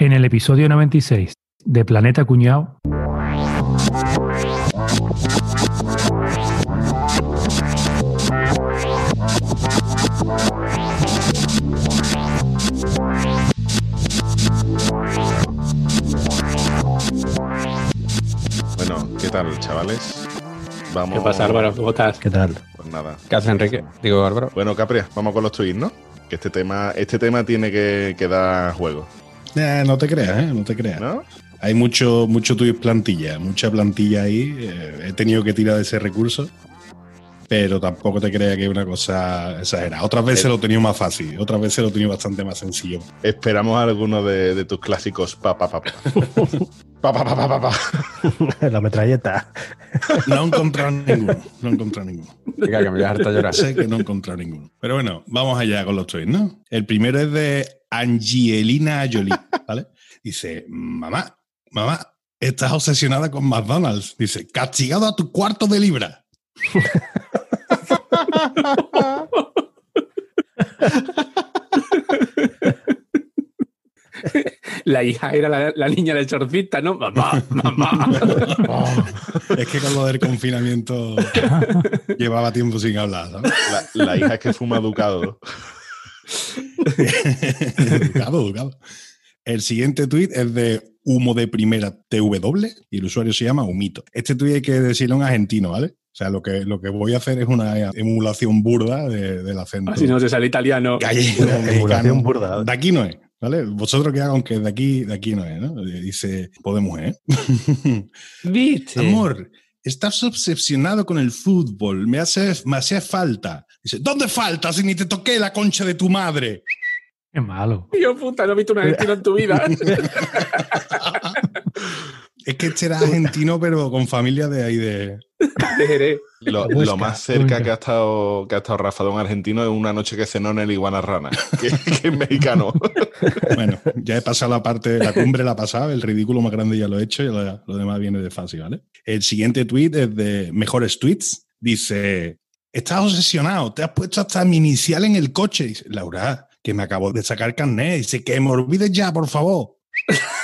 En el episodio 96 de Planeta Cuñado. Bueno, ¿qué tal, chavales? Vamos... ¿Qué pasa, Álvaro? ¿Cómo estás? ¿Qué tal? Pues nada. ¿Qué hace Enrique? Digo, Álvaro. Bueno, Capri, vamos con los tweets, ¿no? Que este tema, este tema tiene que, que dar juego, Eh, no te creas, ¿eh? No te creas. ¿no? Hay mucho, mucho tweet plantilla, mucha plantilla ahí. eh, he tenido que tirar de ese recurso. Pero tampoco te creas que es una cosa exagerada. Otras veces Eh. lo he tenido más fácil, otras veces lo he tenido bastante más sencillo. Esperamos alguno de, de tus clásicos pa pa pa pa. Pa, pa, pa, pa, pa, pa. La metralleta. No he encontrado ninguno. No he encontrado ninguno. Venga, que me voy a harta llorar. Sé que no he encontrado ninguno. Pero bueno, vamos allá con los tweets, ¿no? El primero es de Angielina Jolie, ¿vale? Dice, mamá, mamá, estás obsesionada con McDonald's. Dice, castigado a tu cuarto de libra. La hija era la, la niña de chorcita, ¿no? Mamá, mamá. Es que con lo del confinamiento llevaba tiempo sin hablar, ¿sabes? La, la hija que fuma ducado. Educado, educado. El siguiente tuit es de Humo de Primera TW y el usuario se llama Humito. Este tuit hay que decirlo en argentino, ¿vale? O sea, lo que, lo que voy a hacer es una emulación burda de- del acento. Así no te sale italiano. gallego, emulación burda. De aquí no es, ¿vale? Vosotros que hagan que de aquí, de aquí no es, ¿no? Dice, podemos, ¿eh? ¿Viste? Amor, estás obsesionado con el fútbol, me hace, me hace falta. Dice, ¿dónde falta si ni te toqué la concha de tu madre? Qué malo. Tío puta, no he visto un argentino en tu vida. Es que este era argentino, pero con familia de ahí de... De Jerez. Lo, más cerca que ha estado que ha estado Rafa de un argentino es una noche que cenó en el Iguana Rana, que, que es mexicano. Bueno, ya he pasado la parte, la cumbre la pasada, el ridículo más grande ya lo he hecho y lo, lo demás viene de fácil, ¿vale? El siguiente tweet es de Mejores Tweets. Dice, estás obsesionado, te has puesto hasta mi inicial en el coche. Dice, Laura, que me acabo de sacar carnet. Dice, que me olvides ya, por favor.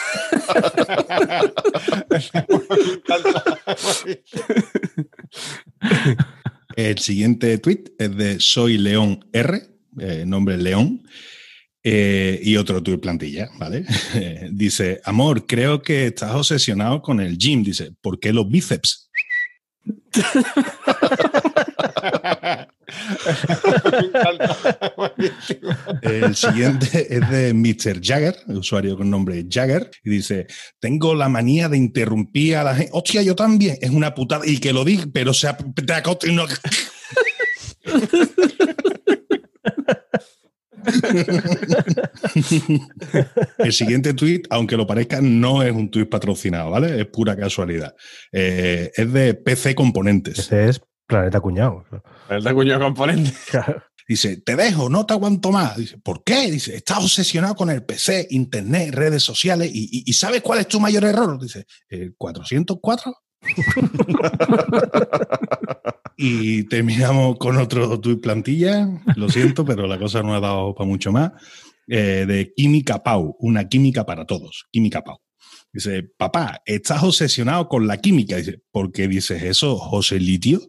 El siguiente tweet es de Soy León R, eh, nombre León, eh, y otro tuit plantilla, ¿vale? Dice, amor, creo que estás obsesionado con el gym. Dice, ¿por qué los bíceps? El siguiente es de Mr. Jagger, el usuario con nombre Jagger, y dice: Tengo la manía de interrumpir a la gente. Hostia, yo también. Es una putada. Y que lo diga, pero se ha- El siguiente tweet, aunque lo parezca, no es un tweet patrocinado, ¿vale? Es pura casualidad. Eh, es de PC Componentes. Ese es Planeta Cuñado. De cuño componente. Dice, te dejo, no te aguanto más. Dice, ¿por qué? Dice, estás obsesionado con el PC, internet, redes sociales y, y- y ¿sabes cuál es tu mayor error? Dice, ¿el 404? y terminamos con otro tuit plantilla. Lo siento, pero la cosa no ha dado para mucho más. Eh, de Química Pau, una química para todos. Química Pau. Dice, papá, estás obsesionado con la química. Dice, ¿por qué dices eso, José Litio?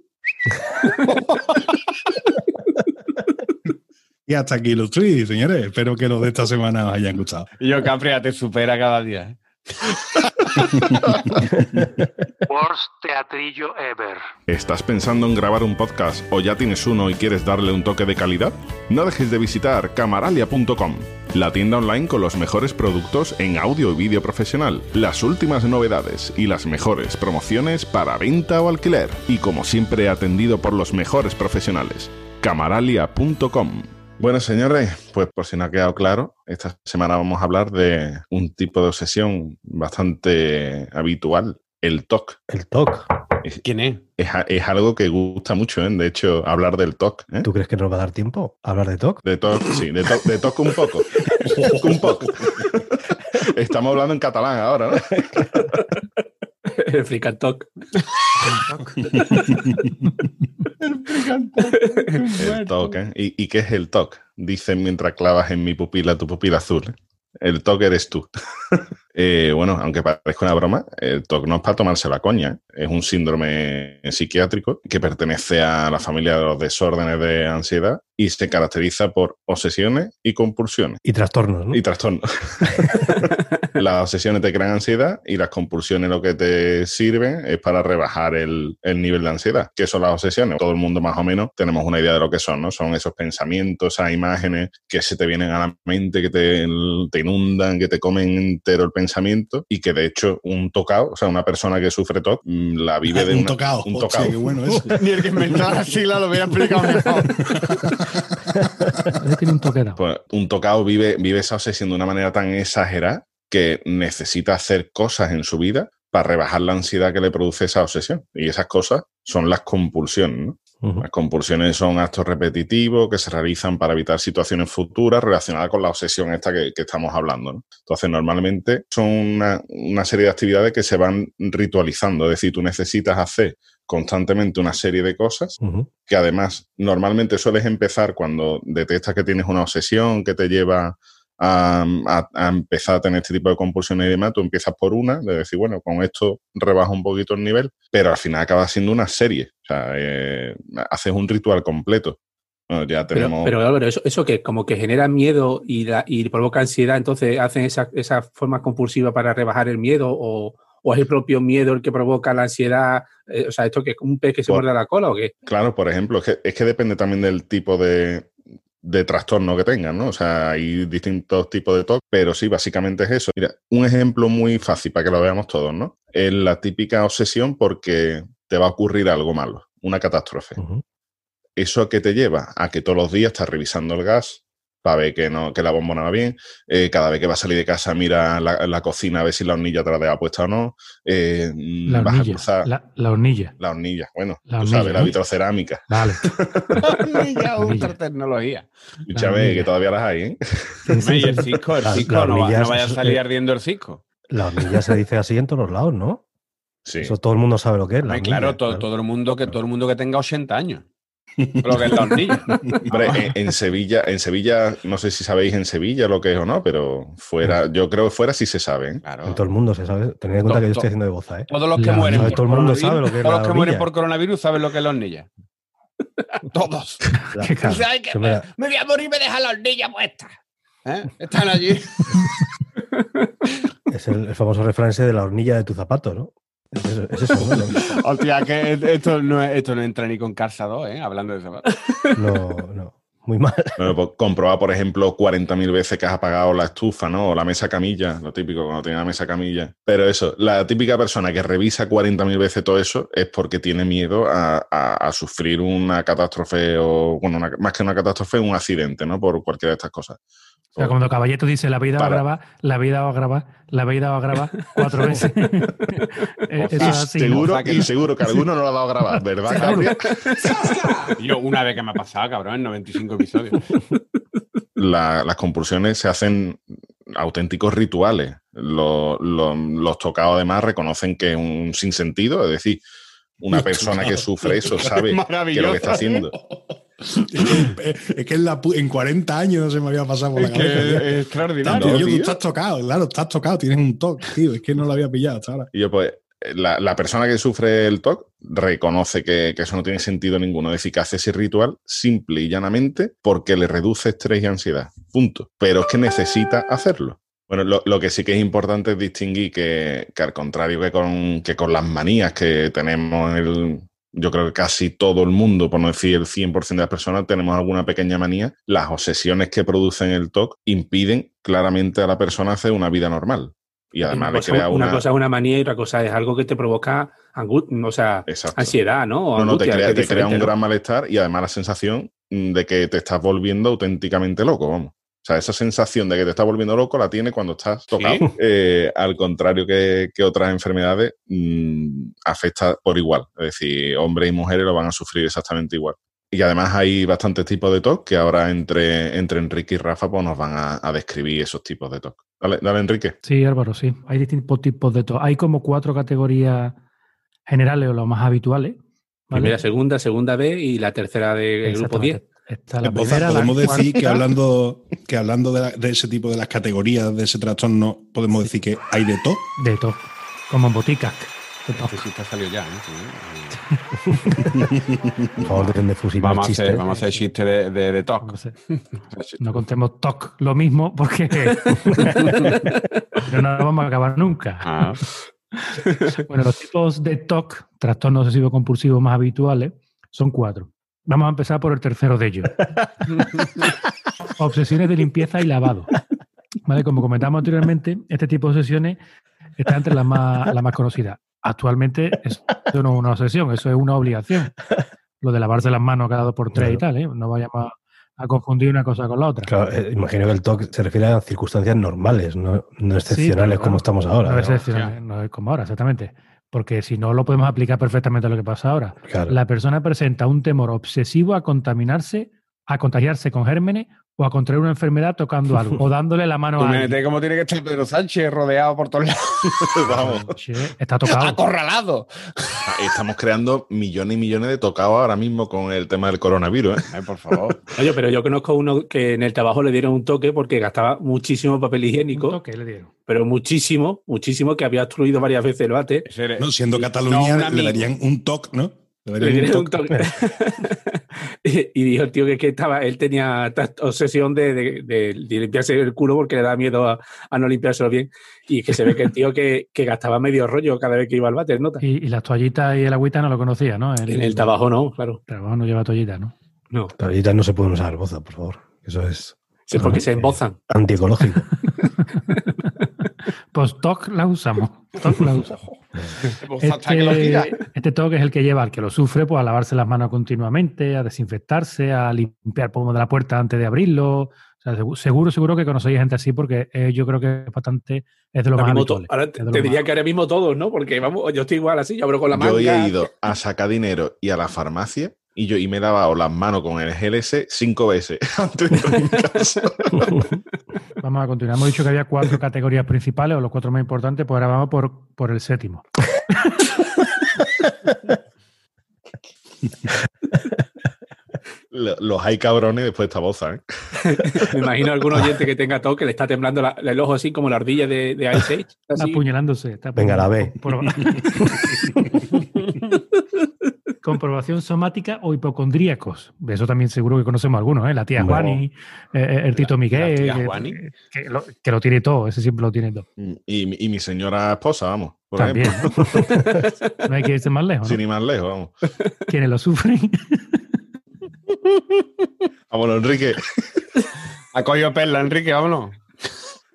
Y hasta aquí los tweets, señores. Espero que los de esta semana os hayan gustado. Y yo, Capria, te supera cada día. ¿eh? Worst teatrillo ever. ¿Estás pensando en grabar un podcast o ya tienes uno y quieres darle un toque de calidad? No dejes de visitar camaralia.com, la tienda online con los mejores productos en audio y vídeo profesional, las últimas novedades y las mejores promociones para venta o alquiler. Y como siempre atendido por los mejores profesionales. camaralia.com bueno, señores, pues por si no ha quedado claro, esta semana vamos a hablar de un tipo de obsesión bastante habitual, el TOC. El TOC. ¿Quién es? Es, algo que gusta mucho, ¿eh? de hecho, hablar del TOC. ¿eh? ¿Tú crees que nos va a dar tiempo a hablar de TOC? De TOC, sí, de TOC, de TOC un poco. un poco. Estamos hablando en catalán ahora, ¿no? El Fricantoc. El TOC, ¿eh? ¿Y, y qué es el TOC? Dicen mientras clavas en mi pupila tu pupila azul. El TOC eres tú. Eh, bueno, aunque parezca una broma, el TOC no es para tomarse la coña. Es un síndrome psiquiátrico que pertenece a la familia de los desórdenes de ansiedad y se caracteriza por obsesiones y compulsiones. Y trastornos, ¿no? Y trastornos. las obsesiones te crean ansiedad y las compulsiones lo que te sirven es para rebajar el, el, nivel de ansiedad. ¿Qué son las obsesiones? Todo el mundo más o menos tenemos una idea de lo que son, ¿no? Son esos pensamientos, esas imágenes que se te vienen a la mente, que te, te inundan, que te comen entero el pensamiento y que de hecho un tocado, o sea, una persona que sufre TOC, la vive de un una, tocado. Un tocado. qué bueno eso. Ni el que inventó la sigla lo hubiera explicado mejor. Tiene un toque dado. Pues un tocado vive, vive esa obsesión de una manera tan exagerada que necesita hacer cosas en su vida para rebajar la ansiedad que le produce esa obsesión. Y esas cosas son las compulsiones. ¿no? Las compulsiones son actos repetitivos que se realizan para evitar situaciones futuras relacionadas con la obsesión esta que, que estamos hablando. ¿no? Entonces, normalmente son una, una serie de actividades que se van ritualizando. Es decir, tú necesitas hacer constantemente una serie de cosas que además normalmente sueles empezar cuando detectas que tienes una obsesión que te lleva a, a- a empezar a tener este tipo de compulsiones y demás, tú empiezas por una, de decir, bueno, con esto rebajo un poquito el nivel, pero al final acaba siendo una serie, o sea, eh, haces un ritual completo. Bueno, ya Pero, tenemos... pero Álvaro, eso, eso que como que genera miedo y, la- y provoca ansiedad, entonces hacen esa, esa forma compulsiva para rebajar el miedo o, o es el propio miedo el que provoca la ansiedad. Eh, o sea, esto que es un pez que se Por- muerde la cola o qué? Claro, por ejemplo, es que, es que depende también del tipo de, de trastorno que tengan, ¿no? O sea, hay distintos tipos de TOC, pero sí, básicamente es eso. Mira, un ejemplo muy fácil para que lo veamos todos, ¿no? Es la típica obsesión porque te va a ocurrir algo malo, una catástrofe. ¿Eso que te lleva? A que todos los días estás revisando el gas para ver que, no, que la bombona va bien. Eh, cada vez que vas a salir de casa, mira la, la cocina a ver si la hornilla te la deja puesta o no. Eh, La vas a hornilla. cruzar La, la hornilla. la hornilla. Bueno, La tú hornilla, sabes, la vitrocerámica. Vale. Ya, ultra tecnología. Escúchame, hornilla. que todavía las hay, ¿eh? Y el cisco, el La- cisco, la no, va- hornilla no vaya a salir ardiendo el cisco. La hornilla se dice así en todos los lados, ¿no? Sí. Eso todo el mundo sabe lo que es. la claro, hornilla, to- todo el mundo que todo el mundo que tenga 80 años. Lo que es la hornilla. Hombre, en, en Sevilla, en Sevilla, no sé si sabéis en Sevilla lo que es o no, pero fuera, yo creo que fuera sí se sabe. Claro. En todo el mundo se sabe. Tened en cuenta que yo to- estoy haciendo de boza, ¿eh? Todos los que La- mueren Todo el mundo coronavirus- sabe lo que es todos la los que mueren hornilla. por coronavirus saben lo que es la hornilla. Todos. La- Qué cabrón. Dice, "Ay, que que me, mira, me voy a morir y me deja la hornilla puesta. ¿Eh? Están allí. es el, el famoso refrán ese de la hornilla de tu zapato, ¿no? Es eso, es eso. Hostia, que esto no, es- esto no entra ni con Carsa 2, ¿eh? Hablando de zapatos. No, no. Muy mal. Bueno, pues comproba, por ejemplo, 40.000 veces que has apagado la estufa, ¿no? O la mesa camilla, lo típico cuando tiene la mesa camilla. Pero eso, la típica persona que revisa 40.000 veces todo eso es porque tiene miedo a, a- a sufrir una catástrofe o, bueno, una- más que una catástrofe, un accidente, ¿no? Por cualquiera de estas cosas. O sea, cuando Caballeto dice la vida va a grabar, la vida va a grabar, la vida va a grabar cuatro veces. Eh, Eso Y es así. ¿no? seguro, O sea que y no. seguro que alguno no lo ha dado a grabar, ¿verdad, Gabriel? Yo, una vez que me ha pasado, cabrón, en 95 episodios. la- las compulsiones se hacen auténticos rituales. Lo- lo- los tocados además reconocen que es un sinsentido, es decir, una Los persona que sufre eso sabe que lo que está haciendo. es que en, la pu- en 40 años no se me había pasado por la Es que cabeza. tío. es extraordinario. Tío, No, tú estás tocado, claro, estás tocado, tienes un toque, tío. Es que no lo había pillado hasta ahora. Y yo, pues, la, la persona que sufre el TOC reconoce que, que eso no tiene sentido ninguno. Que hace ese ritual simple y llanamente porque le reduce estrés y ansiedad. Punto. Pero es que necesita hacerlo. Bueno, lo, lo que sí que es importante es distinguir que, que al contrario que con, que con las manías que tenemos en el, yo creo que casi todo el mundo, por no decir el 100% de las personas, tenemos alguna pequeña manía. Las obsesiones que producen el TOC impiden claramente a la persona hacer una vida normal. Y además una, le cosa, crea una una... cosa es una manía y otra cosa es algo que te provoca o sea, ansiedad, ¿no? O No, no, te crea, te crea un gran malestar y además la sensación de que te estás volviendo auténticamente loco, vamos. O sea, esa sensación de que te estás volviendo loco la tiene cuando estás tocado. Eh, al contrario que, que otras enfermedades, mm, afecta por igual. Es decir, hombres y mujeres lo van a sufrir exactamente igual. Y además hay bastantes tipos de TOC que ahora entre, entre Enrique y Rafa pues, nos van a, a describir esos tipos de TOC. Dale, dale, Enrique. Sí, Álvaro, sí. Hay distintos tipos de todo. Hay como cuatro categorías generales o las más habituales. ¿vale? Primera, segunda, segunda B y la tercera del grupo 10. Está la Boza, primera, la podemos decir que hablando, que hablando de, la- de ese tipo de las categorías de ese trastorno, podemos decir que hay de todo. De todo. Como en boticas. De todo. Sí, está salido ya. ¿no? Sí. Por favor, dejen de fusilar Vamos, a hacer, vamos a hacer chiste de, de, de TOC. No contemos TOC lo mismo porque no nos vamos a acabar nunca. Ah, Bueno, los tipos de TOC, trastornos obsesivos compulsivos más habituales, son cuatro. Vamos a empezar por el tercero de ellos. Obsesiones de limpieza y lavado. ¿Vale? Como comentamos anteriormente, este tipo de obsesiones está entre las más, las más conocidas. Actualmente eso no es una obsesión, eso es una obligación. Lo de lavarse las manos cada dos por tres y tal, ¿eh? No vayamos a, a confundir una cosa con la otra. Claro, eh, imagino que el TOC se refiere a circunstancias normales, no, no excepcionales como no, estamos ahora. No ¿no? es excepcional, no es como ahora, exactamente. Porque si no, lo podemos aplicar perfectamente a lo que pasa ahora. Claro. La persona presenta un temor obsesivo a contaminarse, a contagiarse con gérmenes o a contraer una enfermedad tocando algo o dándole la mano a alguien. cómo tiene que estar Pedro Sánchez rodeado por todos lados. Vamos. Está tocado. ¡Acorralado! Estamos creando millones y millones de tocados ahora mismo con el tema del coronavirus. ¿eh? Ay, por favor. Oye, pero yo conozco uno que en el trabajo le dieron un toque porque gastaba muchísimo papel Un higiénico, toque le dieron. pero muchísimo, muchísimo, que había obstruido varias veces el bate. Siendo Cataluña, un le darían un toque, ¿no? Le un toque. y y dijo el tío que, que estaba, él tenía esta obsesión de, de- de- de limpiarse el culo porque le da miedo a, a no limpiárselo bien. Y que se ve que el tío que, que gastaba medio rollo cada vez que iba al váter, ¿nota? Y, y las toallitas y el agüita no lo conocía, ¿no? En el trabajo no, claro. El trabajo no lleva toallita, ¿no? No. Toallitas no se pueden usar, boza, por favor. Eso es Sí, porque se embozan. antiecológico. Pues TOC la usamos. TOC la usamos. Este, este TOC es el que lleva al que lo sufre pues, a lavarse las manos continuamente, a desinfectarse, a limpiar pomo de la puerta antes de abrirlo. O sea, segu- seguro, seguro que conocéis gente así porque eh, yo creo que es bastante, es de lo Ahora más mismo ahora te, más- diría que ahora mismo todos, ¿no? Porque vamos, yo estoy igual así, yo abro con la manga. Yo he ido a sacar dinero y a la farmacia y yo y me he lavado las manos con el GLS cinco veces antes de mi casa. Vamos a continuar. Hemos dicho que había cuatro categorías principales o los cuatro más importantes, pues ahora vamos por, por el séptimo. Lo- Los hay cabrones después de esta boza, ¿eh? Me imagino algún oyente que tenga todo que le está temblando la- el ojo así como la ardilla de, de Ice Age. Está apuñalándose. está Venga, la B. Comprobación somática o hipocondríacos. De eso también seguro que conocemos algunos, ¿eh? La tía Hombre. Juani, eh, eh, el Tito Miguel, tía que, Juani. que lo, que lo tiene todo, ese siempre lo tiene todo. Y, mi- y mi señora esposa, vamos. Por También. ejemplo. ¿no? no hay que irse más lejos. ¿no? Sin ir más lejos, vamos. Quienes lo sufren. Vámonos, Enrique. Ha cogido perla, Enrique, vámonos.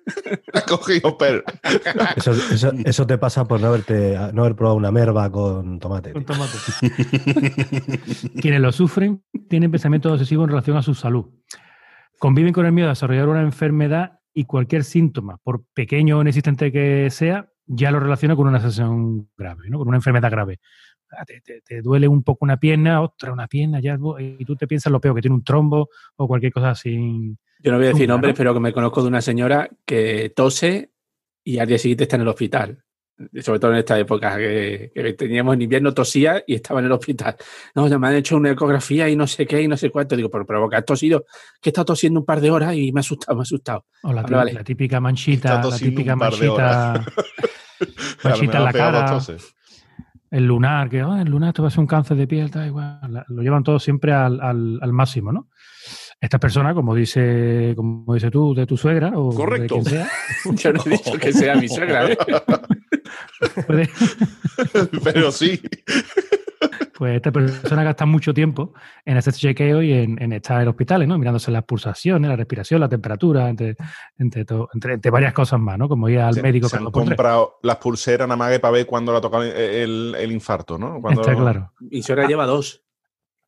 Ha cogido per. Eso, eso- eso te pasa por no, haberte, no haber probado una merva con tomate. Con tomate. Quienes lo sufren tienen pensamientos obsesivos en relación a su salud. Conviven con el miedo a desarrollar una enfermedad y cualquier síntoma, por pequeño o inexistente que sea, ya lo relaciona con una sensación grave, ¿no? con una enfermedad grave. Ah, Te, te- te duele un poco una pierna, otra una pierna, ya, y tú te piensas lo peor, que tiene un trombo o cualquier cosa así. Yo no voy a decir nombres, ¿no? pero que me conozco de una señora que tose y al día siguiente está en el hospital. Sobre todo en esta época que, que teníamos en invierno, tosía y estaba en el hospital. No, ya me han hecho una ecografía y no sé qué y no sé cuánto. Digo, pero provoca has tosido, que he estado tosiendo un par de horas y me ha asustado, me ha asustado. O la, vale. típica manchita, la típica manchita, manchita en la cara. el lunar, que "Ah, el lunar esto va a ser un cáncer de piel, tal, igual. Lo llevan todo siempre al, al- al máximo, ¿no? Esta persona, como dice, como dice tú, de tu suegra o Correcto. de quien sea, Yo no he dicho que sea mi suegra, ¿eh? Pero sí. pues esta persona gasta mucho tiempo en hacer chequeo y en, en estar en hospitales, ¿no? Mirándose las pulsaciones, la respiración, la temperatura, entre, entre, to- entre, entre varias cosas más, ¿no? Como ir al Se, médico se han comprado las pulseras nada más que para ver cuándo le ha tocado el, el- el infarto, ¿no? Cuando- Está claro. Mi suegra lleva dos,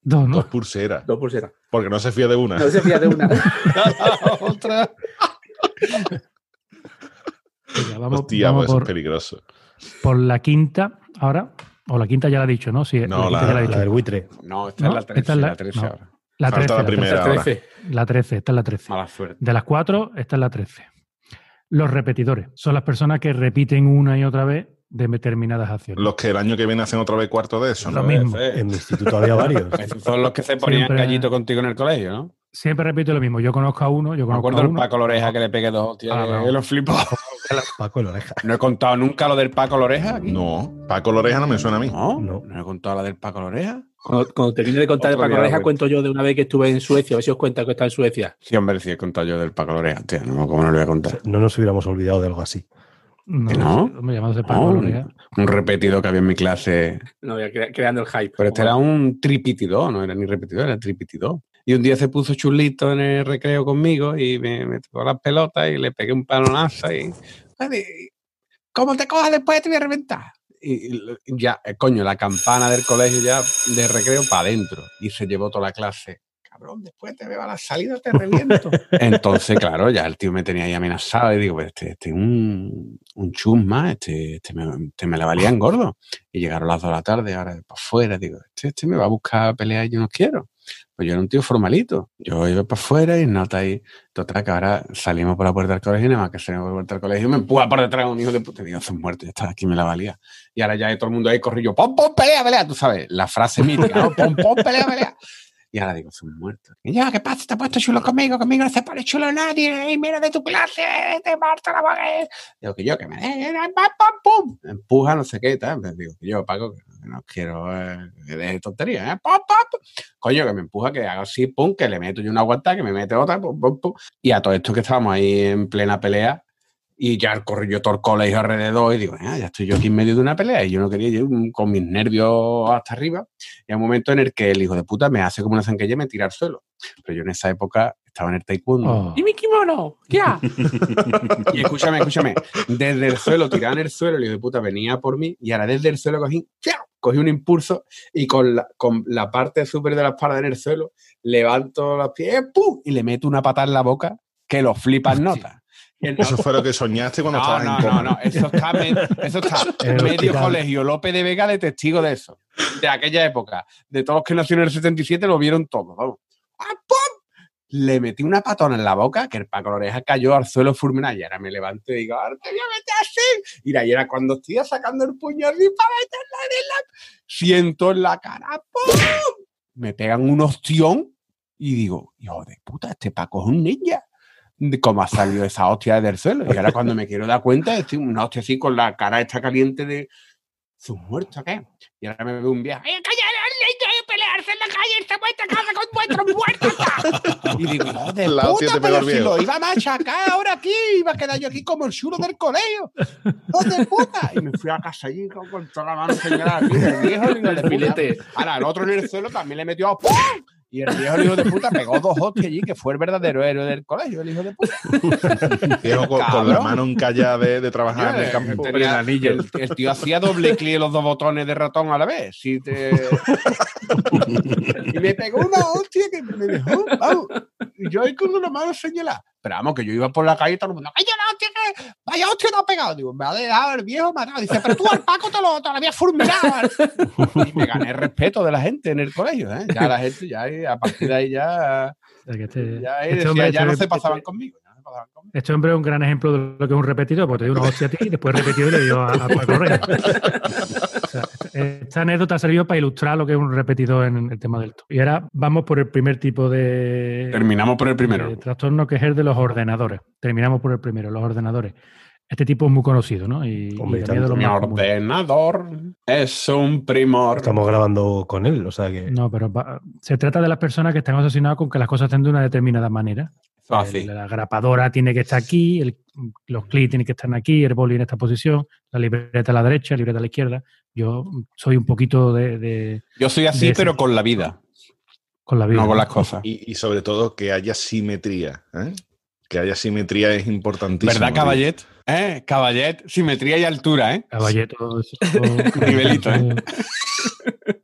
Dos, ¿no? Dos pulseras. dos pulseras. Porque no se fía de una. No se fía de una. Otra. Venga, vamos, Hostia, vamos pues eso es por, peligroso. por la quinta ahora. O la quinta ya la he dicho, ¿no? Sí, No, quinta la- ya la he La dicho. del buitre. No, esta No, es la 13. esta es la- la 13 no. ahora. La Falta 13, la la 13. primera. ahora. 13. La 13, esta es la 13. Mala suerte. De las cuatro, esta es la 13. Los repetidores son las personas que repiten una y otra vez de determinadas acciones. Los que el año que viene hacen otra vez cuarto de eso, Lo ¿no? mismo. En mi instituto había varios. Esos son los que se ponían Siempre- gallito contigo en el colegio, ¿no? Siempre repito lo mismo. Yo conozco a uno, yo Me conozco acuerdo a del uno. Paco Loreja que le pegué dos hostias. Ah, no. lo flipó. Paco el oreja. No he contado nunca lo del Paco Loreja aquí. No, Paco Loreja no me suena a mí. No, No. no, he contado la del Paco Loreja. Cuando, cuando termine de contar de Otro Paco día Oreja, lo cuento yo de una vez que estuve en Suecia. A ver si os cuenta que está en Suecia. Sí, hombre, sí he contado yo del Paco Loreja. Tío, no, ¿cómo no le voy a contar? No nos hubiéramos olvidado de algo así. No, ¿Que no? Me llamándose Paco No, Lorea. un repetido que había en mi clase. No, creando el hype. Pero este era un tripitidor, no era ni repetidor, era tripitidor. Y un día se puso chulito en el recreo conmigo y me, me tocó las pelotas y le pegué un palonazo y... "Oye, ¿Cómo te cojas después te voy a reventar? Y, y ya, eh, coño, la campana del colegio ya de recreo para adentro. Y se llevó toda la clase. Cabrón, después te veo a la salida, te reviento. Entonces, claro, ya el tío me tenía ahí amenazado y digo, pues este, este es un, un chusma, este, este, me, este me la valía en gordo. Y llegaron las dos de la tarde, ahora para afuera, digo, este, este me va a buscar pelear y yo no quiero. Pues yo era un tío formalito. Yo iba para afuera y nota ahí. Total, que ahora salimos por la puerta del colegio y nada más que salimos por la puerta del colegio me empuja por detrás un hijo de puta. Digo, son muertos, ya está, aquí me la valía. Y ahora ya hay todo el mundo ahí corrido, pom, pom, pelea, pelea. Tú sabes, la frase mítica, ¿no? Pom, pom, pelea, pelea. Y ahora digo, son muertos. Y ya, ¿qué pasa? Te has puesto chulo conmigo, conmigo no se pone chulo nadie. Y mira de tu clase, te parto la boca. Digo, que yo, que me pam, pam, pum. Empuja, no sé qué tal. Pues digo, que yo, Paco, que no quiero eh, que deje tonterías, ¿eh? Pum, pum. Coño, que me empuja, que haga así, pum, que le meto yo una aguanta, que me mete otra, pum, pum, pum. Y a todo esto que estábamos ahí en plena pelea, y ya corrí yo todo el colegio alrededor y digo, "Ah, ya estoy yo aquí en medio de una pelea y yo no quería ir con mis nervios hasta arriba. Y hay un momento en el que el hijo de puta me hace como una zanquilla y me tira al suelo. Pero yo en esa época estaba en el taekwondo. Oh. ¿Y mi kimono? ¿Qué ha? Y escúchame, escúchame. Desde el suelo, tiraba en el suelo, el hijo de puta venía por mí y ahora desde el suelo cogí, cogí un impulso y con la, con la parte súper de la espalda en el suelo, levanto los pies ¡pum! y le meto una patada en la boca que lo flipas nota. El Eso fue lo que soñaste cuando no, estabas no, en no, coma. no, eso está, me- eso está medio hospital. colegio López de Vega de testigo de eso, de aquella época, de todos los que nacieron en el 77 lo vieron todos, vamos. ¡Ah! Le metí una patona en la boca que el Paco Loreja cayó al suelo fulminado y ahora me levanto y digo, ahora te voy a meter así. Y ahí era cuando estoy sacando el puño así para meterla en la... Siento en la cara, ¡pum! Me pegan un ostión y digo, hijo de puta, este Paco es un ninja de cómo ha salido esa hostia del suelo. Y ahora cuando me quiero dar cuenta, estoy una hostia así con la cara esta caliente de sus muertos, ¿qué? Y ahora me veo un viaje. ¡Ay, calla, de pelearse en la calle, se vuestra casa con vuestros muertos! Y digo, no, de La hostia puta, pero el si lo iba a machacar ahora aquí, iba a quedar yo aquí como el chulo del colegio. ¡No de puta! Y me fui a casa allí con, toda la mano señalada aquí, del viejo, digo, puta. Filete. Ahora, el otro en el suelo también le metió a ¡pum! Y el viejo, el hijo de puta, pegó dos hostias allí, que fue el verdadero héroe del colegio, el hijo de puta. Viejo con, la mano encallada de, de trabajar en el campo. Tenía- el. El, el tío hacía doble clic en los dos botones de ratón a la vez. Si te... y me pegó una hostia que me dejó, vamos. Y yo ahí con una mano señalada. Pero vamos, que yo iba por la calle y todo el mundo, ¡ay, que! ¡Vaya hostia te ha pegado! Digo, me ha dejado el viejo matado. Dice, pero tú al Paco te lo, te lo habías fulminado. y me gané el respeto de la gente en el colegio, ¿eh? Ya la gente, ya a partir de ahí ya... O sea, que este, Ya, ahí este decía, hombre- ya este- no se pasaban conmigo. Conmigo. Este hombre es un gran ejemplo de lo que es un repetidor, porque te dio una hostia a ti y después repetido y le dio a, a Paco Reyes. O sea, esta anécdota ha servido para ilustrar lo que es un repetidor en el tema del TOC. Y ahora vamos por el primer tipo de, Terminamos por el primero. de trastorno que es el de los ordenadores. Terminamos por el primero, los ordenadores. Este tipo es muy conocido, ¿no? Y, Hombre, y también de los Mi comunes. ordenador es un primor. Estamos grabando con él, o sea que. No, pero va- se trata de las personas que están obsesionadas con que las cosas estén de una determinada manera. Fácil. El- La grapadora tiene que estar aquí, el- los clics tienen que estar aquí, el boli en esta posición, la libreta a la derecha, la libreta a la izquierda. Yo soy un poquito de, de- Yo soy así, de ese- pero con la vida, con la vida. no con las cosas. Y, y sobre todo que haya simetría. ¿eh? Que haya simetría es importantísimo. ¿Verdad. Caballet? ¿Eh? Caballet, simetría y altura, ¿eh? Caballeto, eso- eso- Nivelito, ¿eh?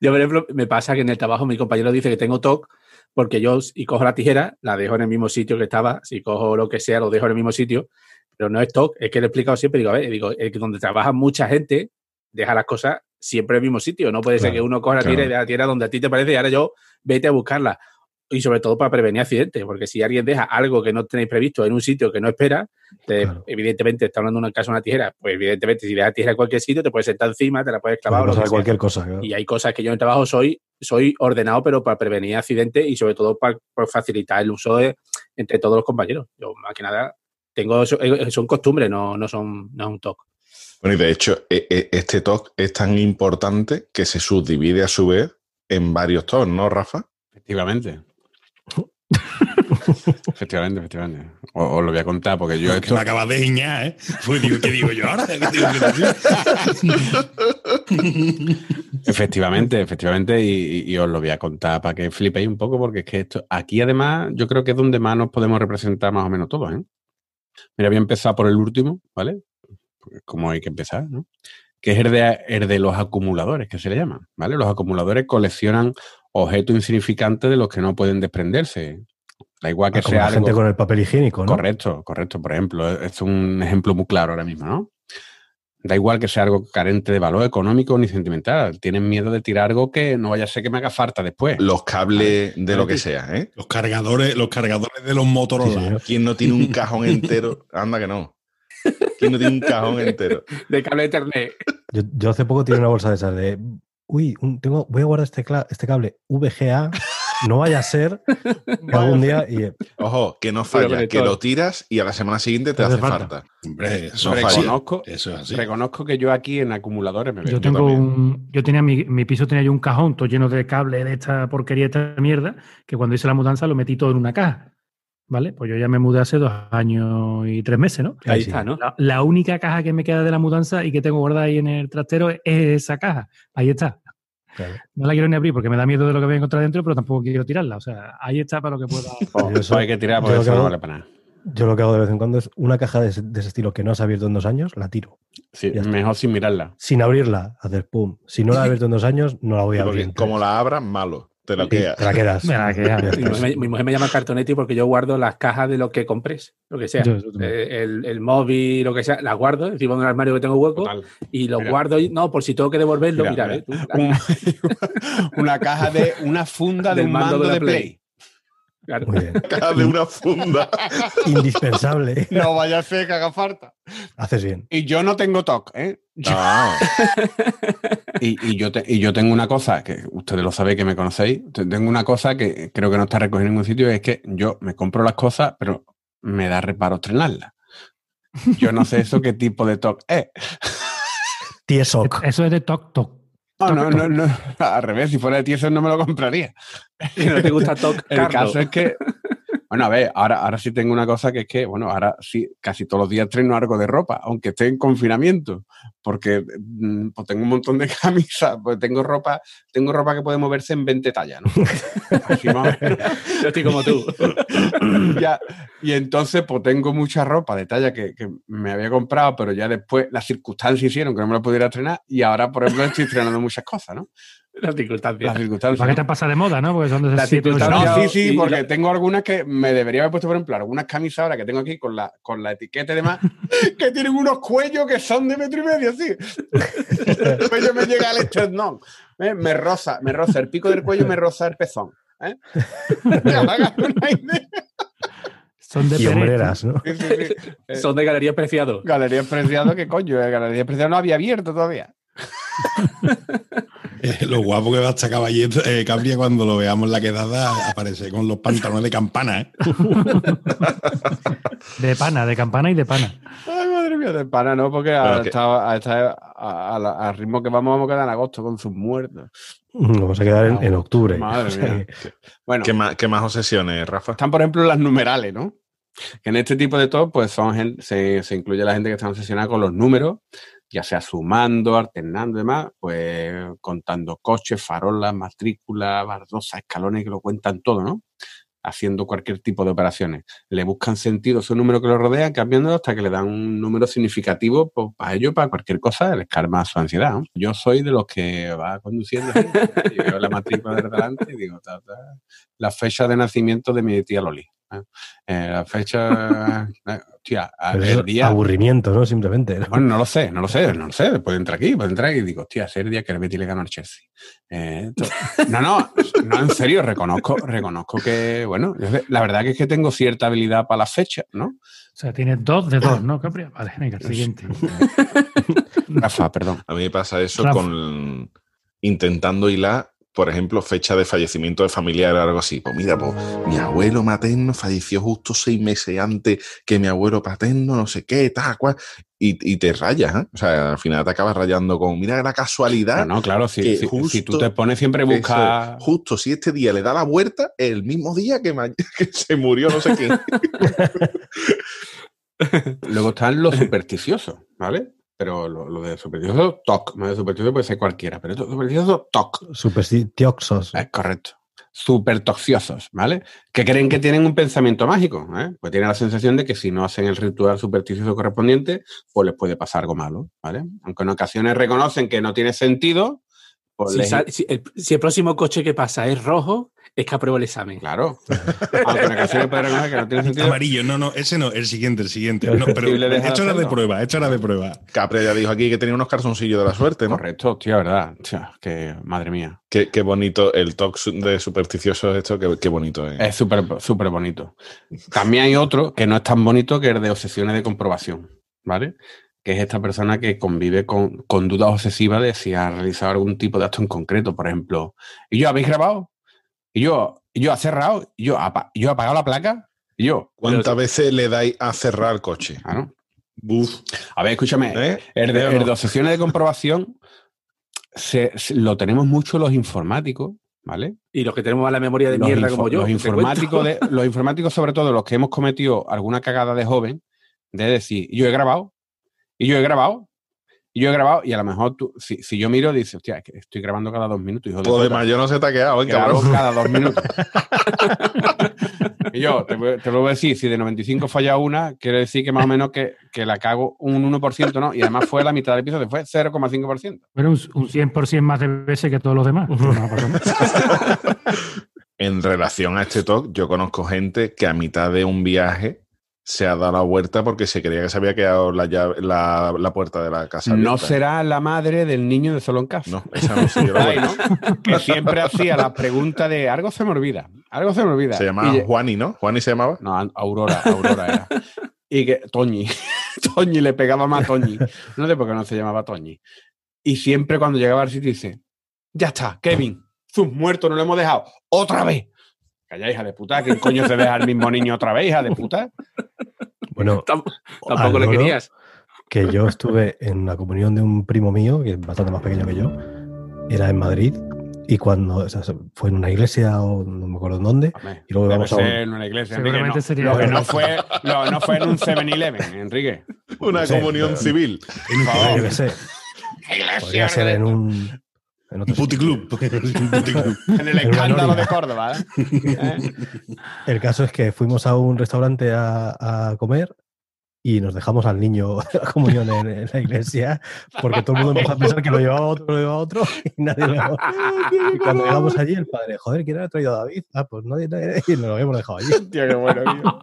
Yo, por ejemplo, me pasa que en el trabajo mi compañero dice que tengo TOC porque yo, si cojo la tijera, la dejo en el mismo sitio que estaba. Si cojo lo que sea, lo dejo en el mismo sitio. Pero no es TOC, es que le he explicado siempre. Digo, a ver, digo, es que donde trabaja mucha gente, deja las cosas siempre en el mismo sitio. No puede ser que uno coja la claro. tijera y la tijera donde a ti te parece y ahora yo vete a buscarla. Y sobre todo para prevenir accidentes, porque si alguien deja algo que no tenéis previsto en un sitio que no espera, te- Claro. evidentemente está hablando de una casa una tijera, pues evidentemente si dejas tijera en cualquier sitio te puedes sentar encima, te la puedes clavar o lo que pasar sea. cualquier cosa. claro. Y hay cosas que yo en el trabajo soy, soy ordenado, pero para prevenir accidentes y sobre todo para, para facilitar el uso de- entre todos los compañeros. Yo más que nada tengo eso- eh, son costumbres, no, no son no es un toque. Bueno, y de hecho, e- e- este talk es tan importante que se subdivide a su vez en varios talks, ¿no, Rafa? Efectivamente. Efectivamente, efectivamente. Os, lo voy a contar porque yo esto. me acabas de guiñar, ¿eh? Pues digo, ¿qué digo yo ahora? Efectivamente, efectivamente, y, os lo voy a contar para que flipéis un poco, porque es que esto, aquí además, yo creo que es donde más nos podemos representar más o menos todos, ¿eh? Mira, voy a empezar por el último, ¿vale? Pues como hay que empezar, ¿no? Que es el de, el de los acumuladores, que se le llaman, ¿vale? Los acumuladores coleccionan objetos insignificantes de los que no pueden desprenderse. Da igual que Ah, como sea la gente algo... con el papel higiénico, ¿no? Correcto, correcto. Por ejemplo, esto es un ejemplo muy claro ahora mismo, ¿no? Da igual que sea algo carente de valor económico ni sentimental. Tienen miedo de tirar algo que no vaya a ser que me haga falta después. Los cables de lo que sea, ¿eh? Los cargadores, los cargadores de los Motorola. Sí. ¿Quién no tiene un cajón entero? Anda que no. ¿Quién no tiene un cajón entero? De cable de Ethernet. Yo, yo hace poco tiré una bolsa de esas de. Uy, un- tengo, voy a guardar este, este cable VGA. No vaya a ser que algún día. Y, eh, Ojo, que no falla, que lo tiras y a la semana siguiente te Te hace hace falta. falta. Hombre, eso, No es falla. así. Reconozco, eso es así. reconozco que yo aquí en acumuladores me veo. Yo tengo un. Yo tenía mi, mi piso tenía yo un cajón todo lleno de cables de esta porquería, de esta mierda, que cuando hice la mudanza lo metí todo en una caja. ¿Vale? Pues yo ya me mudé hace dos años y tres meses, ¿no? Ahí está, ¿no? La, la única caja que me queda de la mudanza y que tengo guardada ahí en el trastero es esa caja. Ahí está. Claro. No la quiero ni abrir porque me da miedo de lo que voy a encontrar dentro, pero tampoco quiero tirarla. O sea, ahí está para lo que pueda. Oh, eso- hay que tirar porque eso que no vale para nada. Yo lo que hago de vez en cuando es una caja de ese, de ese estilo que no has abierto en dos años, la tiro. Sí, mejor sin mirarla. Sin abrirla, hacer pum. Si no la he abierto en dos años, no la voy a Porque abrir. como la abras, malo. Te la quedas. te la quedas. Me la Mi mujer, me, mi mujer me llama cartonetti porque yo guardo las cajas de lo que compres, lo que sea. Yo- yo también. Eh, el, el móvil, lo que sea, las guardo encima de un armario que tengo hueco Total. y lo Mira. guardo, y- no, por si tengo que devolverlo, Mira, mira, tú, una caja de una funda de Del un mando mando de la de Play. Play. Claro. Muy bien. Caja de una funda. Indispensable. No vaya a ser que haga falta. Haces bien. Y yo no tengo TOC, ¿eh? No. Y, y yo te- y yo tengo una cosa, que ustedes lo sabéis que me conocéis, te- tengo una cosa que creo que no está recogida en ningún sitio, es que yo me compro las cosas, pero me da reparo estrenarlas. Yo no sé eso qué tipo de TOC es. Tiesoc. Eso es de toc toc. No, no, no, no, al revés, si fuera de Tieso no me lo compraría. Si no te gusta TOC, El caso es que, bueno, a ver, ahora, ahora sí tengo una cosa que es que, bueno, ahora sí, casi todos los días estreno algo de ropa, aunque esté en confinamiento, porque mm, pues tengo un montón de camisas, pues tengo ropa, tengo ropa que puede moverse en 20 tallas, ¿no? Así más o menos. Yo estoy como tú. Ya, y entonces, pues tengo mucha ropa de talla que, que me había comprado, pero ya después las circunstancias hicieron que no me la pudiera estrenar y ahora, por ejemplo, estoy estrenando muchas cosas, ¿no? Las circunstancias. Las circunstancias. ¿Para qué te pasa de moda, no? Porque son de La ese tipo de- circunstancia- No, sí, sí, y porque tengo algunas que me debería haber puesto, por ejemplo, algunas camisas ahora que tengo aquí con la, con la etiqueta y demás, que tienen unos cuellos que son de metro y medio, sí. El cuello me llega al esternón. ¿eh? Me roza, me roza el pico del cuello, me roza el pezón. ¿eh? Una idea. Son de hombreras, ¿no? Sí, sí, sí. Eh, Son de Galería Preciado. Galería Preciado, ¿qué coño? eh, Galería Preciado no había abierto todavía. Eh, lo guapo que va a estar Caballero, eh, Cabria cuando lo veamos en la quedada aparece con los pantalones de campana, ¿eh? De pana, de campana y de pana. Ay, madre mía, de pana, ¿no? Porque a, Pero que- esta- a esta- a- a la- al ritmo que vamos, vamos a quedar en agosto con sus muertos. Nos vamos a quedar en, en octubre. Madre mía. Bueno, ¿Qué más, qué más obsesiones, Rafa? están, por ejemplo, las numerales, ¿no? Que en este tipo de top, pues son se, se incluye la gente que está obsesionada con los números, ya sea sumando, alternando y demás, pues contando coches, farolas, matrículas, bardosas, escalones, que lo cuentan todo, ¿no? Haciendo cualquier tipo de operaciones. Le buscan sentido a esos números que lo rodean, cambiándolo hasta que le dan un número significativo pues, para ello, para cualquier cosa, les calma su ansiedad. Yo soy de los que va conduciendo gente, y veo la matrícula de delante y digo, ta, ta, la fecha de nacimiento de mi tía Loli. Eh, la fecha. eh, hostia, el día. Aburrimiento, ¿no? Simplemente. ¿no? Bueno, no lo sé, no lo sé, no lo sé. Puedo entrar aquí, puedo entrar aquí y digo, hostia, ese es el día que el Betis le ganó al Chelsea. Eh, no, no, no, en serio, reconozco, reconozco que, bueno, la verdad que es que tengo cierta habilidad para las fechas, ¿no? O sea, tienes dos de dos, ¿no, Capri? Vale, venga, el siguiente. Rafa, perdón. A mí me pasa eso Rafa. con intentando hilar, por ejemplo, fecha de fallecimiento de familiar o algo así. Pues mira, pues mi abuelo materno falleció justo seis meses antes que mi abuelo paterno, no sé qué, tal cual. Y, y te rayas, ¿eh? O sea, al final te acabas rayando con, mira la casualidad. No, no, claro, si, si- tú te pones siempre a buscar. es. justo si este día le da la vuelta, el mismo día que, ma- que se murió no sé quién. Luego están los supersticiosos, ¿vale? Pero lo, lo de supersticioso, toc. Más de supersticioso puede ser cualquiera, pero supersticioso, toc. Superstitiosos. Es correcto. Súper toxiosos, ¿vale? Que creen que tienen un pensamiento mágico, ¿eh? Pues tienen la sensación de que si no hacen el ritual supersticioso correspondiente, pues les puede pasar algo malo, ¿vale? Aunque en ocasiones reconocen que no tiene sentido, Si, les- sal- si el, si el próximo coche que pasa es rojo, es que apruebo el examen. Claro. Aunque que no tiene sentido. Amarillo, no, no, ese no, el siguiente, el siguiente. No, pero hecho hora de prueba, hecho hora de prueba. Capri ya dijo aquí que tenía unos calzoncillos de la suerte, ¿no? Correcto, tío, verdad. Que madre mía. Qué, qué bonito el talk de supersticiosos esto, qué, qué bonito es. Es súper súper bonito. También hay otro que no es tan bonito que el de obsesiones de comprobación, ¿vale? Que es esta persona que convive con, con dudas obsesivas de si ha realizado algún tipo de acto en concreto. Por ejemplo, ¿y yo habéis grabado? ¿Y yo, y yo ha cerrado? ¿Y yo, apa- y yo he apagado la placa? ¿Y yo? ¿Cuántas veces le dais a cerrar el coche? Ah, ¿no? A ver, escúchame. ¿eh? El de, de obsesiones de comprobación se- se- lo tenemos mucho los informáticos, ¿vale? Y los que tenemos a la memoria de los mierda como yo. Los informáticos, de, los informáticos, sobre todo los que hemos cometido alguna cagada de joven, de decir, yo he grabado, y yo he grabado, y yo he grabado, y a lo mejor tú, si, si yo miro, dices, hostia, es que estoy grabando cada dos minutos, hijo de Todo de puta. mayo no ¿eh, Grabo cabrón? cada dos minutos. y yo te, lo voy a decir, si de 95 falla una, quiere decir que más o menos que, que la cago un 1%, ¿no? Y además fue la mitad del episodio, fue 0,5%. Pero un, un 100% más de veces que todos los demás. En relación a este talk, yo conozco gente que a mitad de un viaje se ha dado la vuelta porque se creía que se había quedado la, llave- la, la puerta de la casa. No será la madre del niño de solo en casa. No, esa no se dio la Ay, vuelta. ¿no? Que siempre hacía la pregunta de algo se me olvida, algo se me olvida. Se llamaba Y- Juani, ¿no? Juani se llamaba. no, Aurora, Aurora era. Y que Toñi, Toñi le pegaba más a Toñi. No sé por qué no se llamaba Toñi. Y siempre cuando llegaba al sitio dice, ya está, Kevin, sus muertos no lo hemos dejado otra vez. Calla, hija de puta, ¿quién coño se deja al mismo niño otra vez, hija de puta? Bueno, Tam- Tampoco le al loro, querías. que yo estuve en la comunión de un primo mío, que es bastante más pequeño que yo, era en Madrid, y cuando o sea, fue en una iglesia o no me acuerdo en dónde, Hombre, y luego vamos a un- en una iglesia. Seguramente no. sería- Lo que no fue, lo- no fue en un 7-Eleven, Enrique. Una No sé, comunión pero- civil. En un, favor. yo qué sé, podría ser en un... En otro puticlub. En el escándalo de Córdoba. ¿eh? ¿Eh? El caso es que fuimos a un restaurante a, a comer y nos dejamos al niño de la comunión en, en la iglesia porque todo el mundo empezó a pensar que lo llevaba otro, lo llevaba otro y nadie lo... Y cuando llegamos allí, el padre, joder, ¿quién ha traído a David? Ah, pues nadie, nadie, y nos lo habíamos dejado allí. Tío, qué bueno, tío.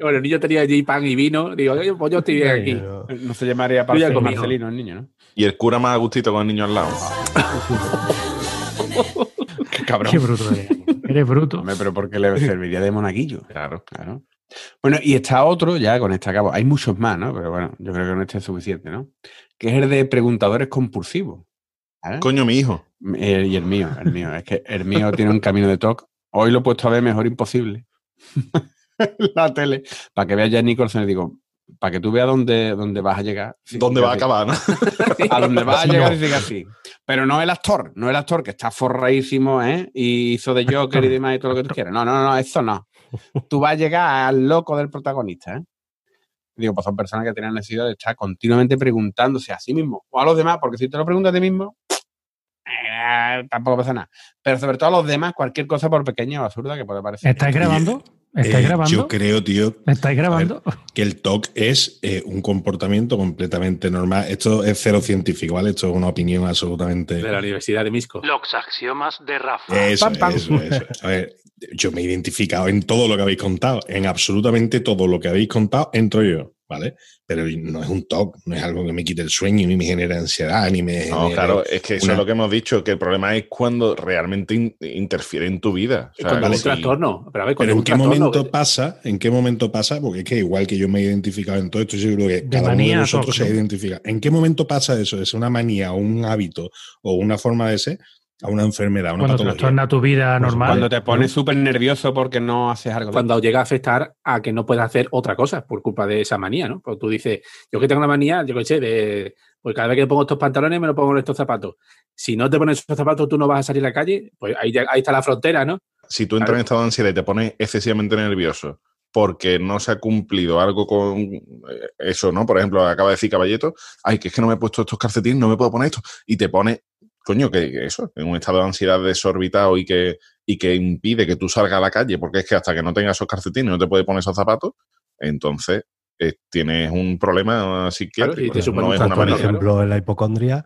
Bueno, el niño tenía allí pan y vino. Digo, "Oye, pues yo estoy bien aquí. No. No se llamaría comido. Marcelino el niño, ¿no? Y el cura más a gustito con el niño al lado. Qué cabrón. Qué bruto eres. Eres bruto. Hombre, pero porque le serviría de monaguillo. Claro. Claro. Bueno, y está otro, ya con este acabo. Hay muchos más, ¿no? Pero bueno, yo creo que con este es suficiente, ¿no? Que es el de preguntadores compulsivos. Coño, mi hijo. Eh, y el mío, el mío. Es que el mío tiene un camino de talk. Hoy lo he puesto a ver mejor imposible. La tele. Para que vea Jack Nicholson y digo, para que tú veas dónde, dónde vas a llegar. Sí, ¿Dónde sí, va a acabar, no? A donde vas a llegar no. y diga así. Pero no el actor, no el actor que está forradísimo, ¿eh? Y hizo de Joker y demás y todo lo que tú quieras. No, no, no, eso no. Tú vas a llegar al loco del protagonista, ¿eh? Digo, pues son personas que tienen necesidad de estar continuamente preguntándose a sí mismo o a los demás, porque si te lo preguntas a ti mismo, eh, tampoco pasa nada. Pero sobre todo a los demás, cualquier cosa por pequeña o absurda que pueda parecer. ¿Estáis grabando? ¿Estáis Eh, grabando? Yo creo, tío, ¿Estáis grabando? que el TOC es eh, un comportamiento completamente normal. Esto es cero científico, ¿vale? Esto es una opinión absolutamente. De la Universidad de Misco. Los axiomas de Rafa. Eso, Pam, pam. eso, eso. A ver, yo me he identificado en todo lo que habéis contado, en absolutamente todo lo que habéis contado, entro yo, ¿vale? Pero no es un TOC, no es algo que me quite el sueño, ni me genere ansiedad, ni me. No, claro, es que eso una- es lo que hemos dicho, que el problema es cuando realmente in- interfiere en tu vida. O sea, cuando es un trastorno. Pero a ver, cuando Pero es en qué momento que- pasa, en qué momento pasa, porque es que igual que yo me he identificado en todo esto, yo creo que De cada uno de nosotros se identifica. ¿En qué momento pasa eso? ¿Es una manía o un hábito o una forma de ser a una enfermedad, a una Cuando patología? trastorna tu vida normal. Cuando te pones súper nervioso porque no haces algo. cuando llega a afectar a que no puedas hacer otra cosa por culpa de esa manía, ¿no? Pues tú dices, yo que tengo una manía, yo qué sé, de, pues cada vez que pongo estos pantalones me lo pongo en estos zapatos. Si no te pones esos zapatos, tú no vas a salir a la calle, pues ahí está la frontera, ¿no? si tú entras en estado de ansiedad y te pones excesivamente nervioso porque no se ha cumplido algo con eh, eso, ¿no? Por ejemplo, acaba de decir Caballeto, ay, que es que no me he puesto estos calcetines, no me puedo poner esto. Y te pone, coño, que, eso, en un estado de ansiedad desorbitado y que, y que impide que tú salgas a la calle, porque es que hasta que no tengas esos calcetines no te puedes poner esos zapatos, entonces eh, tienes un problema psiquiátrico. te supone no un es una por manía. ejemplo, en la hipocondria,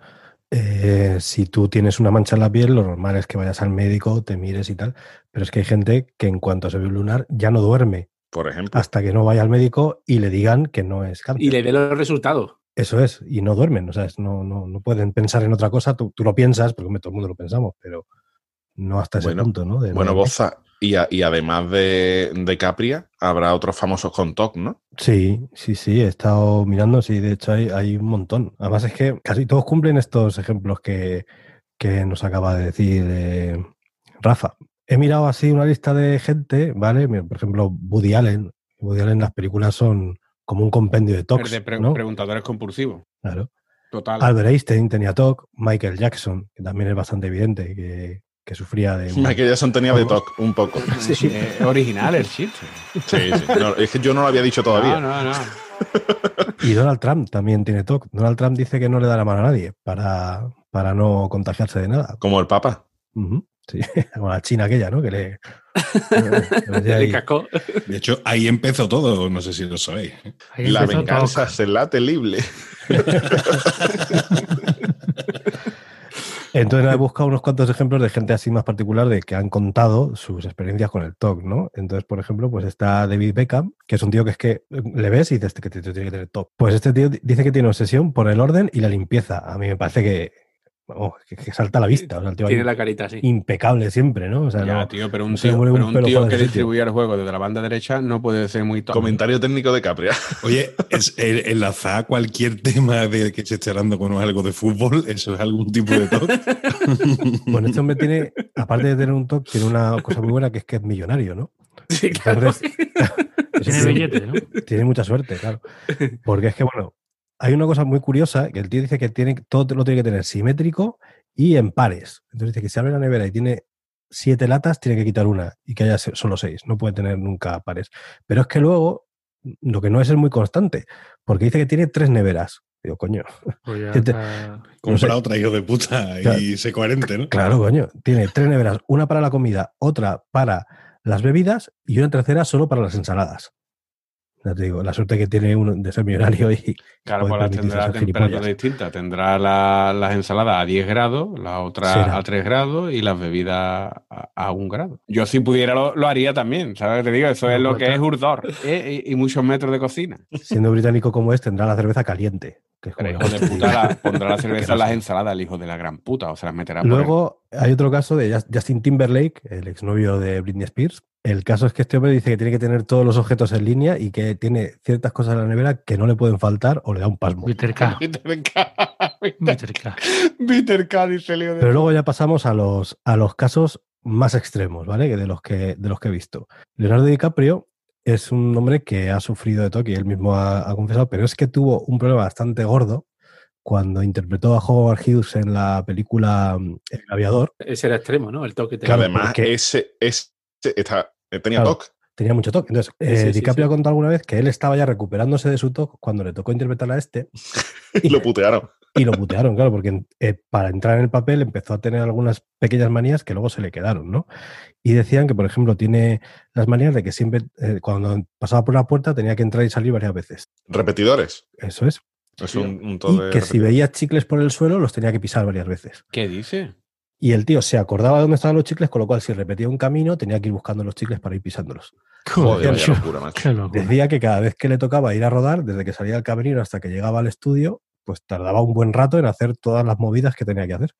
eh, si tú tienes una mancha en la piel, lo normal es que vayas al médico, te mires y tal. Pero es que hay gente que en cuanto se ve un lunar ya no duerme Por ejemplo. hasta que no vaya al médico y le digan que no es cáncer. Y le dé los resultados. Eso es, y no duermen, o sea, no, no, no pueden pensar en otra cosa. Tú, tú lo piensas, porque todo el mundo lo pensamos, pero no hasta ese Bueno, punto, ¿no? De Bueno, no- Boza, y, a- y además de, de Capria, habrá otros famosos con TOC, ¿no? Sí, sí, sí, he estado mirando, sí, de hecho hay, hay un montón. Además es que casi todos cumplen estos ejemplos que, que nos acaba de decir eh, Rafa. He mirado así una lista de gente, ¿vale? Por ejemplo, Woody Allen. Woody Allen, las películas son como un compendio de TOCs, de pre- ¿no? preguntadores compulsivos. Claro. Total. Albert Einstein tenía TOC, Michael Jackson, que también es bastante evidente que, que sufría de... Michael Jackson tenía de TOC un poco. Sí. Es original el chiste. Sí, sí. No, es que yo no lo había dicho todavía. No, no, no. Y Donald Trump también tiene TOC. Donald Trump dice que no le da la mano a nadie para, para no contagiarse de nada. Como el Papa. Ujú, Sí, como la china aquella, ¿no? Que le... que cascó. De hecho, ahí empezó todo, no sé si lo sabéis. Ahí La venganza será terrible. Entonces he buscado unos cuantos ejemplos de gente así más particular de que han contado sus experiencias con el TOC, ¿no? Entonces, por ejemplo, pues está David Beckham, que es un tío que es que le ves y dices que tío tiene que tener TOC. Pues este tío dice que tiene obsesión por el orden y la limpieza. A mí me parece que, vamos, que, que salta a la vista. O sea, el tío ahí Tiene la carita así. impecable siempre, ¿no? O sea, Ya, no- tío, pero un tío, un pero un tío que distribuye el juego desde la banda derecha no puede ser muy top. Comentario técnico de Capria. Oye, es, el- enlazar cualquier tema de que se esté hablando con algo de fútbol, eso es algún tipo de toque. Bueno, este hombre tiene, aparte de tener un TOC, tiene una cosa muy buena que es que es millonario, ¿no? Sí, claro. Entonces, Tiene billete, ¿no? Tiene mucha suerte, claro. Porque es que, bueno, hay una cosa muy curiosa, que el tío dice que tiene, todo lo tiene que tener simétrico y en pares. Entonces dice que si abre la nevera y tiene siete latas, tiene que quitar una y que haya solo seis. No puede tener nunca pares. Pero es que luego, lo que no es es muy constante, porque dice que tiene tres neveras. Digo, coño, Pues ya te- Compra otra hijo de puta Claro. y sé coherente, ¿no? claro, coño. Tiene tres neveras, una para la comida, otra para las bebidas y una tercera solo para las ensaladas. Ya te digo, la suerte que tiene uno de ser millonario y Claro, pues las tendrá temperatura distinta. Tendrá la- las ensaladas a 10 grados, la otra Será. a 3 grados y las bebidas a, a 1 grado. Yo si pudiera lo, lo haría también, ¿sabes? Te digo, eso es lo pues que es Urdor ¿eh? y, y muchos metros de cocina. siendo británico como es, tendrá la cerveza caliente. Que es como Pero la hijo de hostia. puta la- pondrá la cerveza en las ensaladas, el hijo de la gran puta, o se las meterá por Luego hay otro caso de Just- Justin Timberlake, el exnovio de Britney Spears. El caso es que este hombre dice que tiene que tener todos los objetos en línea y que tiene ciertas cosas en la nevera que no le pueden faltar o le da un pasmo. Mr. K. Bitter K, Mr. K. Bitter K, dice de Pero luego ya pasamos a los, a los casos más extremos, ¿vale? Que de los que, de los que he visto. Leonardo DiCaprio es un hombre que ha sufrido de y él mismo ha, ha confesado, pero es que tuvo un problema bastante gordo cuando interpretó a Howard Hughes en la película mm, El Aviador. Ese era extremo, ¿no? El toque Que además porque- ese, está, eh, tenía Claro. TOC. Tenía mucho TOC. Entonces, Sí, eh, sí, DiCaprio sí. ha contado alguna vez que él estaba ya recuperándose de su TOC cuando le tocó interpretar a este Y lo putearon. y lo putearon, claro, porque eh, para entrar en el papel empezó a tener algunas pequeñas manías que luego se le quedaron, ¿no? Y decían que, por ejemplo, tiene las manías de que siempre, eh, cuando pasaba por la puerta, tenía que entrar y salir varias veces. Repetidores. Eso es. Es un, un todo Y de que si veía chicles por el suelo, los tenía que pisar varias veces. ¿Qué dice? Y el tío se acordaba de dónde estaban los chicles, con lo cual si repetía un camino tenía que ir buscando los chicles para ir pisándolos. Joder, locura, macho. qué locura. Decía que cada vez que le tocaba ir a rodar, desde que salía del camerino hasta que llegaba al estudio, pues tardaba un buen rato en hacer todas las movidas que tenía que hacer.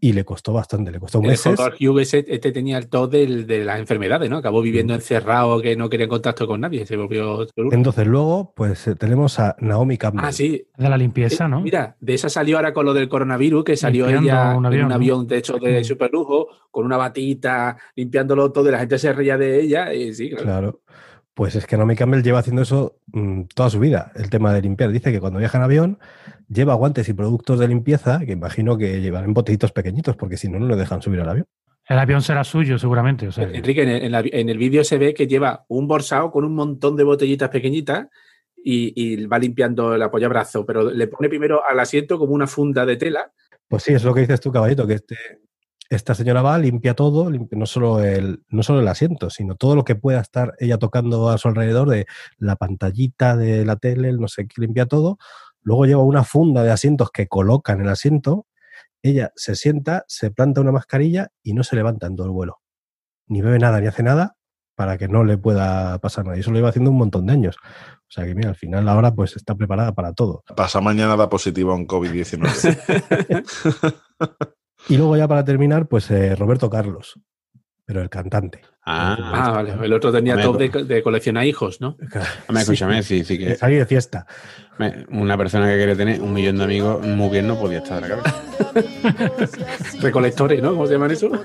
Y le costó bastante, le costó El meses. Howard Hughes este tenía el tos del- de las enfermedades, ¿no? Acabó viviendo encerrado, que no quería contacto con nadie, se volvió... Entonces luego, pues eh, tenemos a Naomi Campbell. Ah, sí. De la limpieza, Eh, ¿no? Mira, de esa salió ahora con lo del coronavirus, que salió Limpiando ella un en avión, un ¿no? avión de hecho de Mm. superlujo, con una batita, limpiándolo todo, y la gente se reía de ella, y sí, claro. Claro. Pues es que Naomi Campbell lleva haciendo eso mm, toda su vida, el tema de limpiar. Dice que cuando viaja en avión lleva guantes y productos de limpieza, que imagino que llevarán botellitos pequeñitos, porque si no, no le dejan subir al avión. El avión será suyo, seguramente. O sea, que- Enrique, en el, en la- en el vídeo se ve que lleva un borsado con un montón de botellitas pequeñitas y, y va limpiando el apoyabrazo, pero le pone primero al asiento como una funda de tela. Pues sí, es lo que dices tú, caballito, que este, esta señora va, limpia todo, limpia no, solo el, no solo el asiento, sino todo lo que pueda estar ella tocando a su alrededor, de la pantallita de la tele, el no sé qué, limpia todo. Luego lleva una funda de asientos que coloca en el asiento. Ella se sienta, se planta una mascarilla y no se levanta en todo el vuelo. Ni bebe nada, ni hace nada para que no le pueda pasar nada. Y eso lo lleva haciendo un montón de años. O sea que mira, al final ahora pues está preparada para todo. Pasa mañana da positivo a un COVID-19. Y luego ya para terminar, pues eh, Roberto Carlos, pero el cantante. Ah, Ah, vale. El otro tenía Hombre, top de, de coleccionar hijos, ¿no? hombre, escúchame, sí, sí De que salir de fiesta. una persona que quería tener un millón de amigos muy bien no podía estar de la cabeza. Recolectores, ¿no? ¿Cómo se llaman eso?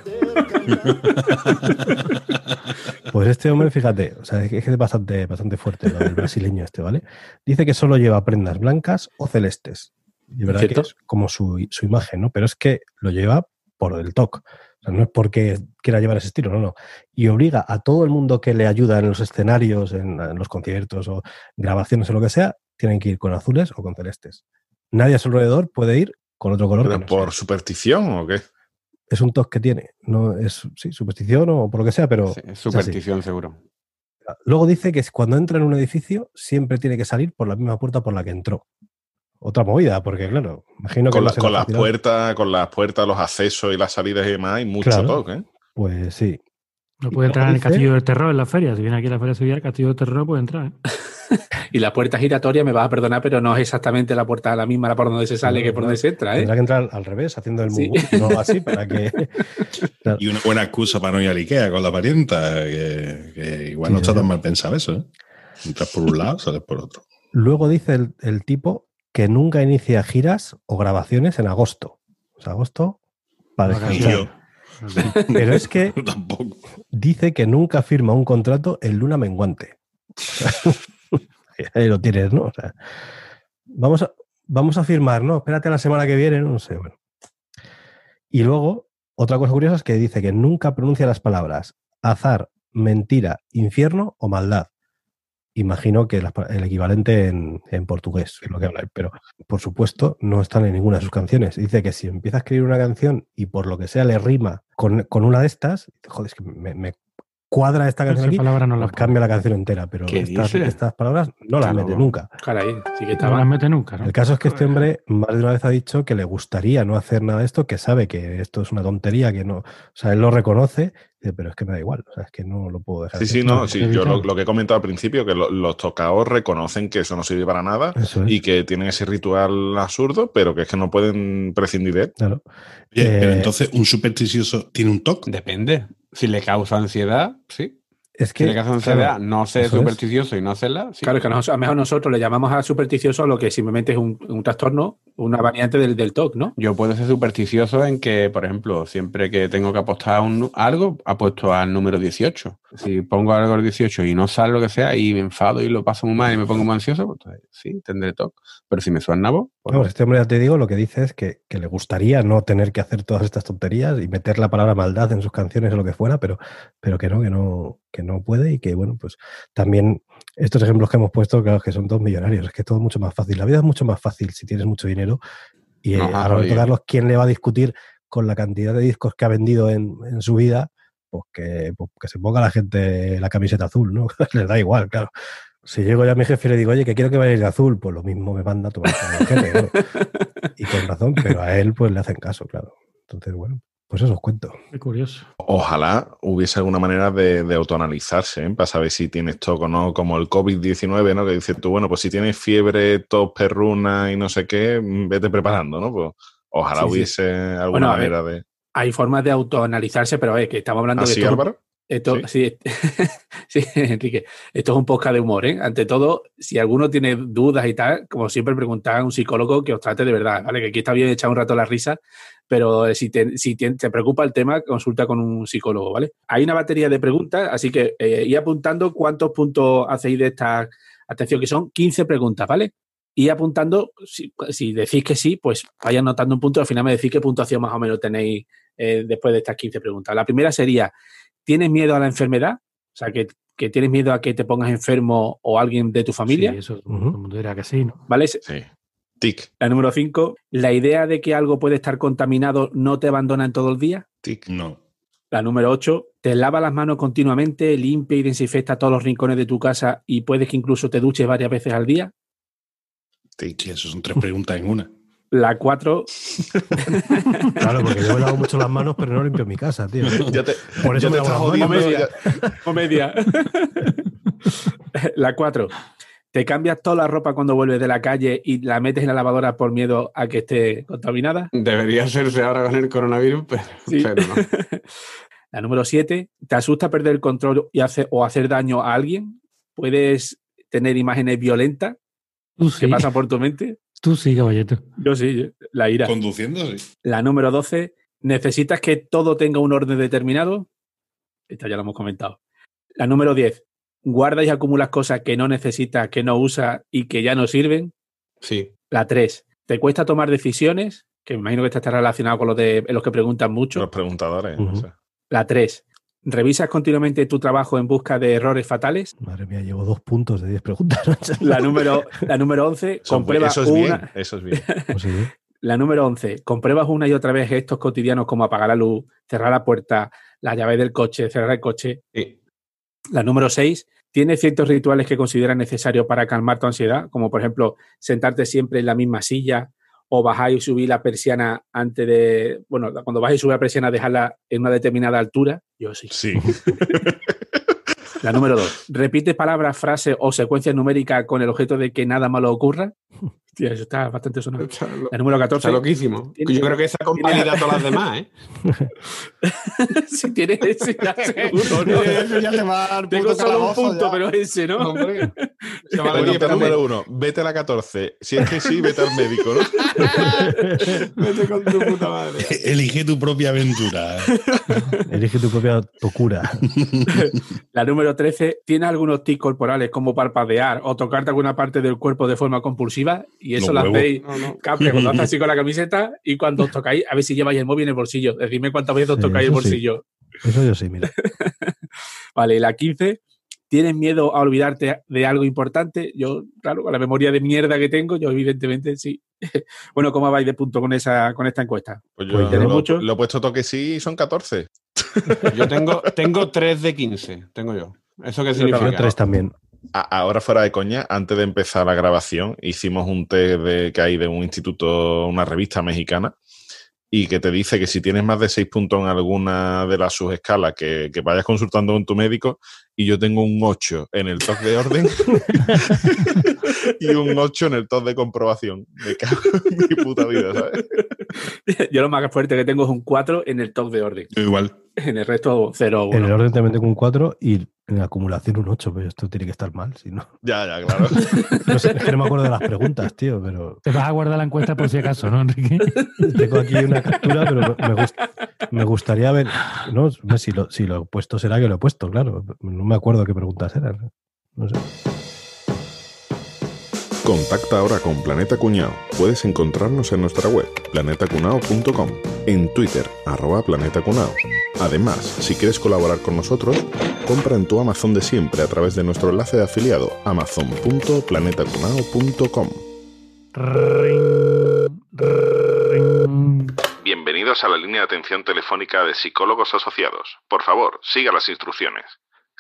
Pues este hombre, fíjate, o sea, es que es bastante, bastante fuerte lo del brasileño este, ¿vale? Dice que solo lleva prendas blancas o celestes. Y verdad ¿Cierto? que es como su, su imagen, ¿no? Pero es que lo lleva por el toque. O sea, no es porque quiera llevar ese estilo, no, no. Y obliga a todo el mundo que le ayuda en los escenarios, en, en los conciertos o grabaciones o lo que sea, tienen que ir con azules o con celestes. Nadie a su alrededor puede ir con otro color. ¿Pero no por sea. superstición o qué? Es un toque que tiene. No es, sí, superstición o por lo que sea, pero Sí, superstición, seguro. Luego dice que cuando entra en un edificio siempre tiene que salir por la misma puerta por la que entró. Otra movida, porque claro, imagino que Con, la- será con las puertas, con las puertas, los accesos y las salidas y demás, hay mucho Claro. toque. ¿eh? Pues sí. no puede entrar en el Castillo del Terror en la feria. Si viene aquí a la Feria Sevilla, el Castillo del Terror puede entrar. ¿eh? Y la puerta giratoria, me vas a perdonar, pero no es exactamente la puerta la misma, la por donde se sale, que por donde se entra, ¿eh? Tendrá que entrar al revés, haciendo el Sí. no así, para que. Claro. Y una buena excusa para no ir a Ikea con la parienta, que, que igual Sí, no está sí. tan mal pensado eso. ¿eh? Entras por un lado, sales por otro. Luego dice el, el tipo que nunca inicia giras o grabaciones en agosto. O sea, agosto para descansar. Pero es que tampoco. dice que nunca firma un contrato en luna menguante. Ahí lo tienes, ¿no? O sea, vamos, a, vamos a firmar, ¿no? Espérate a la semana que viene, no sé, bueno. Y luego, otra cosa curiosa es que dice que nunca pronuncia las palabras azar, mentira, infierno o maldad. Imagino que las el equivalente en, en portugués es lo que habla él, pero por supuesto no están en ninguna de sus canciones. Dice que si empieza a escribir una canción y por lo que sea le rima con, con una de estas, joder, es que me, me cuadra esta canción aquí, palabra no la pues cambia la canción entera, pero ¿Qué estas, palabras no las mete nunca. Caray, sí que No las mete nunca, ¿no? El caso es que este hombre más de una vez ha dicho que le gustaría no hacer nada de esto, que sabe que esto es una tontería, que no, o sea, él lo reconoce, dice, pero es que me da igual, o sea, es que no lo puedo dejar. Sí, de sí, no, sí, yo lo, lo que he comentado al principio, que lo- los tocaos reconocen que eso no sirve para nada es, y que tienen ese ritual absurdo, pero que es que no pueden prescindir de él. claro. Pero Eh, entonces, ¿un supersticioso tiene un toque? Depende. Si le causa ansiedad, sí. Es que, claro, no ser es. supersticioso y no hacerla, sí. Claro, es que a nos- a lo mejor nosotros le llamamos a supersticioso lo que simplemente es un, un trastorno, una variante del, del TOC, ¿no? Yo puedo ser supersticioso en que, por ejemplo, siempre que tengo que apostar a un, algo, apuesto al número 18. Si pongo algo al 18 y no sale lo que sea y me enfado y lo paso muy mal y me pongo muy ansioso, pues sí, tendré TOC. Pero si me suena nabo, pues Vamos, este hombre, ya te digo, lo que dice es que, que le gustaría no tener que hacer todas estas tonterías y meter la palabra maldad en sus canciones o lo que fuera, pero, pero que no, que no, que no puede y que, bueno, pues también estos ejemplos que hemos puesto, claro, que son todos millonarios, es que todo es mucho más fácil. La vida es mucho más fácil si tienes mucho dinero y eh, Nos ha a Roberto. Carlos, ¿quién le va a discutir con la cantidad de discos que ha vendido en, en su vida? Pues que, pues que se ponga la gente la camiseta azul, ¿no? Les da igual, claro. Si llego ya a mi jefe y le digo, oye, que quiero que vayáis de azul, pues lo mismo me manda a tomar el jefe, ¿no? Y con razón, pero a él pues le hacen caso, claro. Entonces, bueno. Pues eso os cuento. Qué curioso. Ojalá hubiese alguna manera de, de autoanalizarse, ¿eh? para saber si tienes TOC o no, como el COVID-19, ¿no? Que dices tú, bueno, pues si tienes fiebre, tos, perruna y no sé qué, mm, vete preparando, ¿no? Pues ojalá Sí, sí. hubiese alguna Bueno, a ver, manera de... Hay formas de autoanalizarse, pero es que estamos hablando de ¿Así, todo- Álvaro? Esto, sí. sí, Enrique, esto es un podcast de humor, ¿eh? Ante todo, si alguno tiene dudas y tal, como siempre preguntad a un psicólogo que os trate de verdad, ¿vale? Que aquí está bien echar un rato la risa, pero eh, si te, si te, te preocupa el tema, consulta con un psicólogo, ¿vale? Hay una batería de preguntas, así que eh, ir apuntando cuántos puntos hacéis de esta, atención, que son 15 preguntas, ¿vale? Y apuntando, si, si decís que sí, pues vaya anotando un punto, al final me decís qué puntuación más o menos tenéis eh, después de estas 15 preguntas. La primera sería, ¿tienes miedo a la enfermedad? O sea, que, que tienes miedo a que te pongas enfermo o alguien de tu familia, Sí, eso todo el mundo dirá que sí, ¿no? ¿vale? Sí. Tic, La número 5, ¿la idea de que algo puede estar contaminado no te abandona en todo el día? tic. No. La número 8, ¿te lavas las manos continuamente, limpia y desinfecta todos los rincones de tu casa y puedes que incluso te duches varias veces al día? tic. Sí, eso son tres preguntas en una. La 4, Claro, porque yo me lavo mucho las manos, pero no limpio mi casa, tío. Te, Por eso me te lavo las manos. Comedia. la 4, ¿te cambias toda la ropa cuando vuelves de la calle y la metes en la lavadora por miedo a que esté contaminada? Debería hacerse ahora con el coronavirus, pero, Sí. pero no. La número 7, ¿te asusta perder el control y hace, o hacer daño a alguien? ¿Puedes tener imágenes violentas que sí, pasan por tu mente? Tú sí, caballito. Yo sí, la ira. Conduciendo, sí. La número 12, ¿necesitas que todo tenga un orden determinado? Esta ya lo hemos comentado. La número 10, ¿guardas y acumulas cosas que no necesitas, que no usas y que ya no sirven? Sí. La 3, ¿te cuesta tomar decisiones? Que me imagino que esta está relacionado con los de los que preguntan mucho. Los preguntadores. O sea. La 3, ¿revisas continuamente tu trabajo en busca de errores fatales? Madre mía, llevo dos puntos de diez preguntas. La número, la número 11, Eso, comprueba eso es una. bien, eso es bien. Pues sí, La número 11, compruebas una y otra vez gestos cotidianos como apagar la luz, cerrar la puerta, la llave del coche, cerrar el coche. Sí. La número 6, tienes ciertos rituales que consideras necesarios para calmar tu ansiedad, como por ejemplo sentarte siempre en la misma silla o bajar y subir la persiana antes de, bueno, cuando bajas y subes la persiana dejarla en una determinada altura. Yo sí. Sí. La número 2, repites palabras, frases o secuencias numéricas con el objeto de que nada malo ocurra. Hostia, eso está bastante sonado. Está, lo- La número 14, está loquísimo. Tiene- Yo creo que esa convalida a todas las demás, ¿eh? si tienes ese, ya seguro, ¿no? Eso ya te va a dar Tengo solo un punto, ya. pero ese, ¿no? Hombre, se vale Bueno, número uno, vete a la 14. Si es que sí, vete al médico, ¿no? Vete con tu puta madre. Elige tu propia aventura. elige tu propia locura. La número 13, ¿tienes algunos tics corporales como parpadear o tocarte alguna parte del cuerpo de forma compulsiva? Y eso Los lo hacéis, No, cuando haces así con la camiseta y cuando os tocáis, a ver si lleváis el móvil en el bolsillo. Decidme cuántas veces os Sí, tocáis el eso sí. bolsillo. Eso yo sí, mira. Vale, y la 15, ¿tienes miedo a olvidarte de algo importante? Yo, claro, con la memoria de mierda que tengo, yo evidentemente sí. bueno, ¿cómo vais de punto con, esa, con esta encuesta? Pues yo Pues ¿tiene lo, mucho? lo he puesto toque sí y son 14. Yo tengo, tengo 3 de 15, tengo yo. ¿Eso qué Yo significa? tres también. Ahora fuera de coña, antes de empezar la grabación, hicimos un test de, que hay de un instituto, una revista mexicana, y que te dice que si tienes más de 6 puntos en alguna de las subescalas, que, que vayas consultando con tu médico, y yo tengo un 8 en el top de orden y un 8 en el top de comprobación. Me cago en mi puta vida, ¿sabes? yo lo más fuerte que tengo es un 4 en el top de orden. Igual. En el resto, 0 o En el 1. orden también tengo un 4 y en la acumulación un 8, pero esto tiene que estar mal, si no. Ya, ya, claro. No sé, es que no me acuerdo de las preguntas, tío, pero Te vas a guardar la encuesta por si acaso, ¿no, Enrique? tengo aquí una captura, pero me, me gust- me gustaría ver. No, No sé si lo, si lo he puesto, será que lo he puesto, claro. No me acuerdo qué preguntas eran. No sé. Contacta ahora con Planeta Cuñao. Puedes encontrarnos en nuestra web, planetacunao.com, en Twitter, arroba planetacunao. Además, si quieres colaborar con nosotros, compra en tu Amazon de siempre a través de nuestro enlace de afiliado, amazon.planetacunao.com. Bienvenidos a la línea de atención telefónica de psicólogos asociados. Por favor, siga las instrucciones.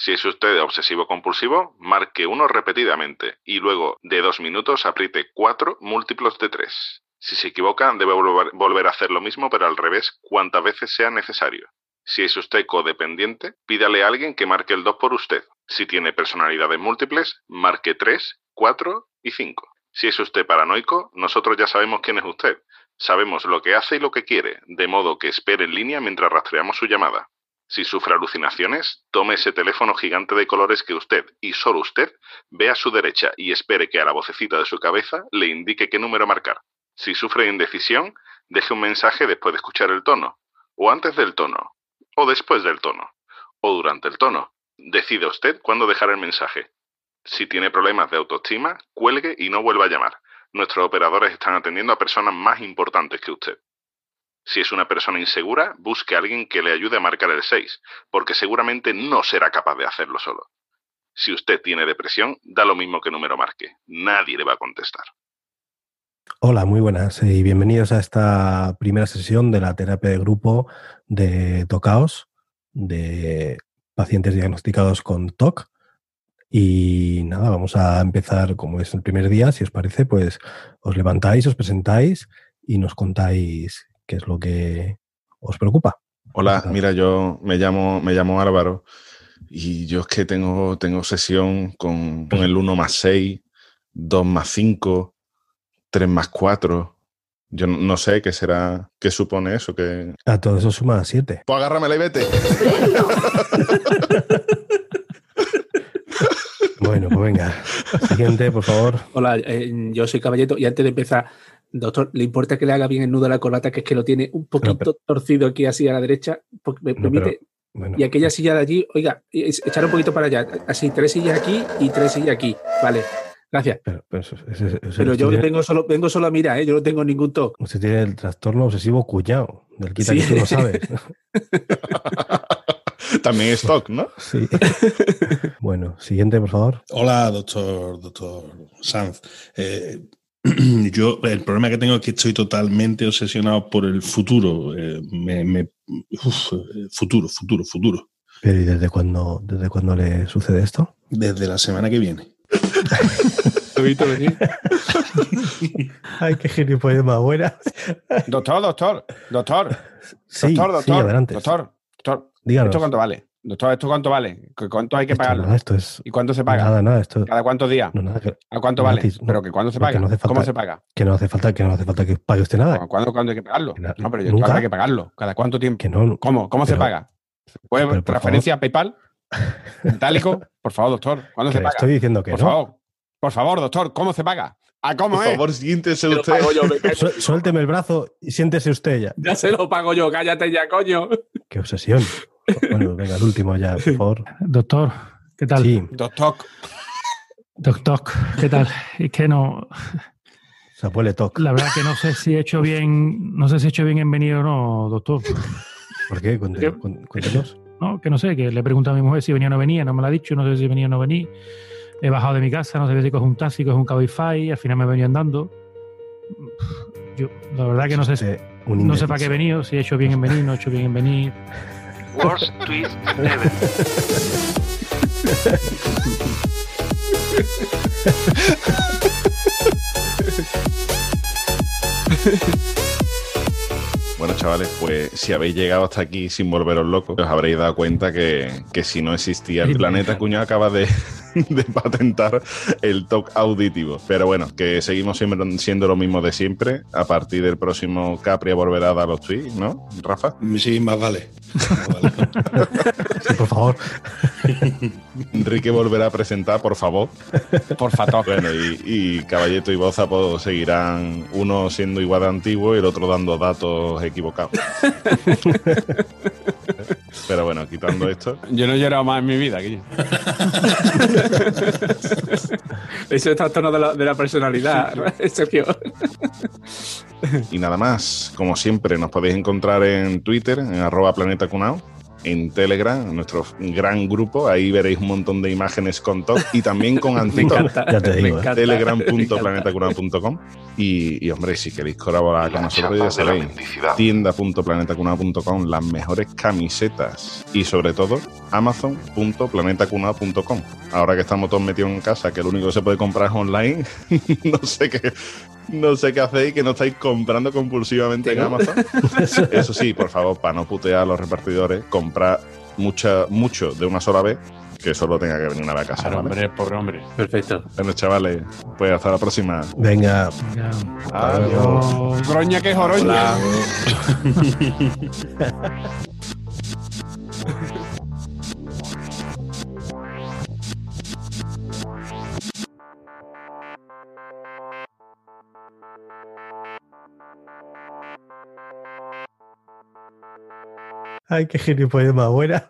Si es usted obsesivo compulsivo, marque uno repetidamente y luego de dos minutos apriete cuatro múltiplos de tres. Si se equivoca, debe volver, a hacer lo mismo, pero al revés, cuantas veces sea necesario. Si es usted codependiente, pídale a alguien que marque el 2 por usted. Si tiene personalidades múltiples, marque 3, 4 y 5. Si es usted paranoico, nosotros ya sabemos quién es usted. Sabemos lo que hace y lo que quiere, de modo que espere en línea mientras rastreamos su llamada. Si sufre alucinaciones, tome ese teléfono gigante de colores que usted, y solo usted, ve a su derecha y espere que a la vocecita de su cabeza le indique qué número marcar. Si sufre indecisión, deje un mensaje después de escuchar el tono, o antes del tono, o después del tono, o durante el tono. Decida usted cuándo dejar el mensaje. Si tiene problemas de autoestima, cuelgue y no vuelva a llamar. Nuestros operadores están atendiendo a personas más importantes que usted. Si es una persona insegura, busque a alguien que le ayude a marcar el 6, porque seguramente no será capaz de hacerlo solo. Si usted tiene depresión, da lo mismo que número marque. Nadie le va a contestar. Hola, muy buenas y bienvenidos a esta primera sesión de la terapia de grupo de TOCAOS, de pacientes diagnosticados con TOC. Y nada, vamos a empezar como es el primer día. Si os parece, pues os levantáis, os presentáis y nos contáis qué es lo que os preocupa. Hola, mira, yo me llamo, me llamo Álvaro y yo es que tengo, tengo sesión con, con el 1 más 6, 2 más 5, 3 más 4. Yo no- sé qué será, qué supone eso, que... A todo eso suma 7. Pues agárramela y vete. Bueno, pues venga. Siguiente, por favor. Hola, eh, yo soy Caballeto y antes de empezar, doctor, ¿le importa que le haga bien el nudo a la corbata, que es que lo tiene un poquito pero- torcido aquí así a la derecha? Porque me No, permite. pero- Bueno, Y aquella silla de allí, oiga, es- echar un poquito para allá. Así, tres sillas aquí y tres sillas aquí. Vale, gracias. pero, pero eso- eso- eso- Pero usted yo tiene- vengo solo, vengo solo a mirar, ¿eh? yo no tengo ningún toque. Usted tiene el trastorno obsesivo cuñado, del quita Sí. que tú no sabes. También es TOC, ¿no? Sí. Bueno, siguiente, por favor. Hola, doctor, doctor Sanz. Eh, yo, el problema que tengo es que estoy totalmente obsesionado por el futuro. Eh, me, me- uf, eh, futuro, futuro, futuro. Pero ¿y desde cuándo, desde cuándo le sucede esto? Desde la semana que viene. Lo he visto venir. Ay, qué gilipollas más buena. Doctor, doctor, doctor, Sí, doctor, doctor, sí, adelante. doctor, doctor. Díganos. ¿Esto cuánto vale? Doctor, ¿esto cuánto vale? ¿Cu- ¿Cuánto hay que Esto, pagarlo? nada, esto es... ¿Y cuánto se paga? Nada, nada, esto... ¿Cada cuántos días? No, nada, que, ¿A cuánto gratis, vale? no, ¿Pero que cuándo se paga? no ¿Cómo se paga? que no hace falta que no hace falta que pague usted nada. ¿Cuándo, cuándo hay que pagarlo? Que No, pero yo nunca. hay que pagarlo. ¿Cada cuánto tiempo? Que no... ¿Cómo? ¿Cómo se paga? ¿Puede transferencia a PayPal? ¿Metálico? Por favor, doctor. ¿Cuándo se paga? estoy diciendo que Por no. favor. Por favor, doctor. ¿Cómo se paga? ¿A cómo Por es? favor, siéntese usted. yo, Suélteme el brazo y siéntese usted ya. Ya se lo pago yo, cállate ya, coño. Qué obsesión. Bueno, venga, el último ya, por favor. Doctor, ¿qué tal? Sí, Doctor. Doctor, ¿qué tal? Es que no, se huele toc. la verdad que no sé si he hecho bien, no sé si he hecho bien en venir o no, doctor. ¿Por qué? Cuéntenos. No, que no sé, que le pregunto a mi mujer si venía o no venía, no me lo ha dicho, no sé si venía o no venía. He bajado de mi casa, no sé si coge un taxi, coge un Cabify, al final me venía andando. Yo, la verdad que no sé, un no sé para qué he venido, si he hecho bien en venir, no he hecho bien en venir. Worst twist ever. Bueno, chavales, pues si habéis llegado hasta aquí sin volveros locos, os habréis dado cuenta que, que si no existía el planeta. Cuñado acaba de, de patentar el TOC auditivo. Pero bueno, que seguimos siempre siendo lo mismo de siempre. A partir del próximo Capria volverá a dar los tweets, ¿no, Rafa? Sí, más vale. Más vale. Sí, por favor. Enrique volverá a presentar, por favor. Por favor. Bueno, y, y Caballeto y Boza pues, seguirán uno siendo igual de antiguo y el otro dando datos equivocados. Pero bueno, quitando esto, Yo no he llorado más en mi vida, Guille. Ese es trastorno de la, de la personalidad, Sergio. Y nada más, como siempre, nos podéis encontrar en Twitter, en arroba Planeta Cunao, en Telegram, en nuestro gran grupo, ahí veréis un montón de imágenes con TOC y también con digo, ¿eh? telegram.planetacunao.com y, y hombre, si queréis colaborar con nosotros ya sabéis tienda.planetacunao.com las mejores camisetas. Y sobre todo amazon.planetacunao.com ahora que estamos todos metidos en casa que lo único que se puede comprar es online no sé qué, No sé qué hacéis, que no estáis comprando compulsivamente en. Amazon. Eso sí, por favor, para no putear a los repartidores, comprar mucha, mucho de una sola vez, que solo tenga que venir una vez a casa. Claro, ¿vale? hombre, pobre hombre. Perfecto. Bueno, chavales, pues hasta la próxima. Venga, Ya. Adiós. Groña que joroña. ay, qué gilipollas más buena.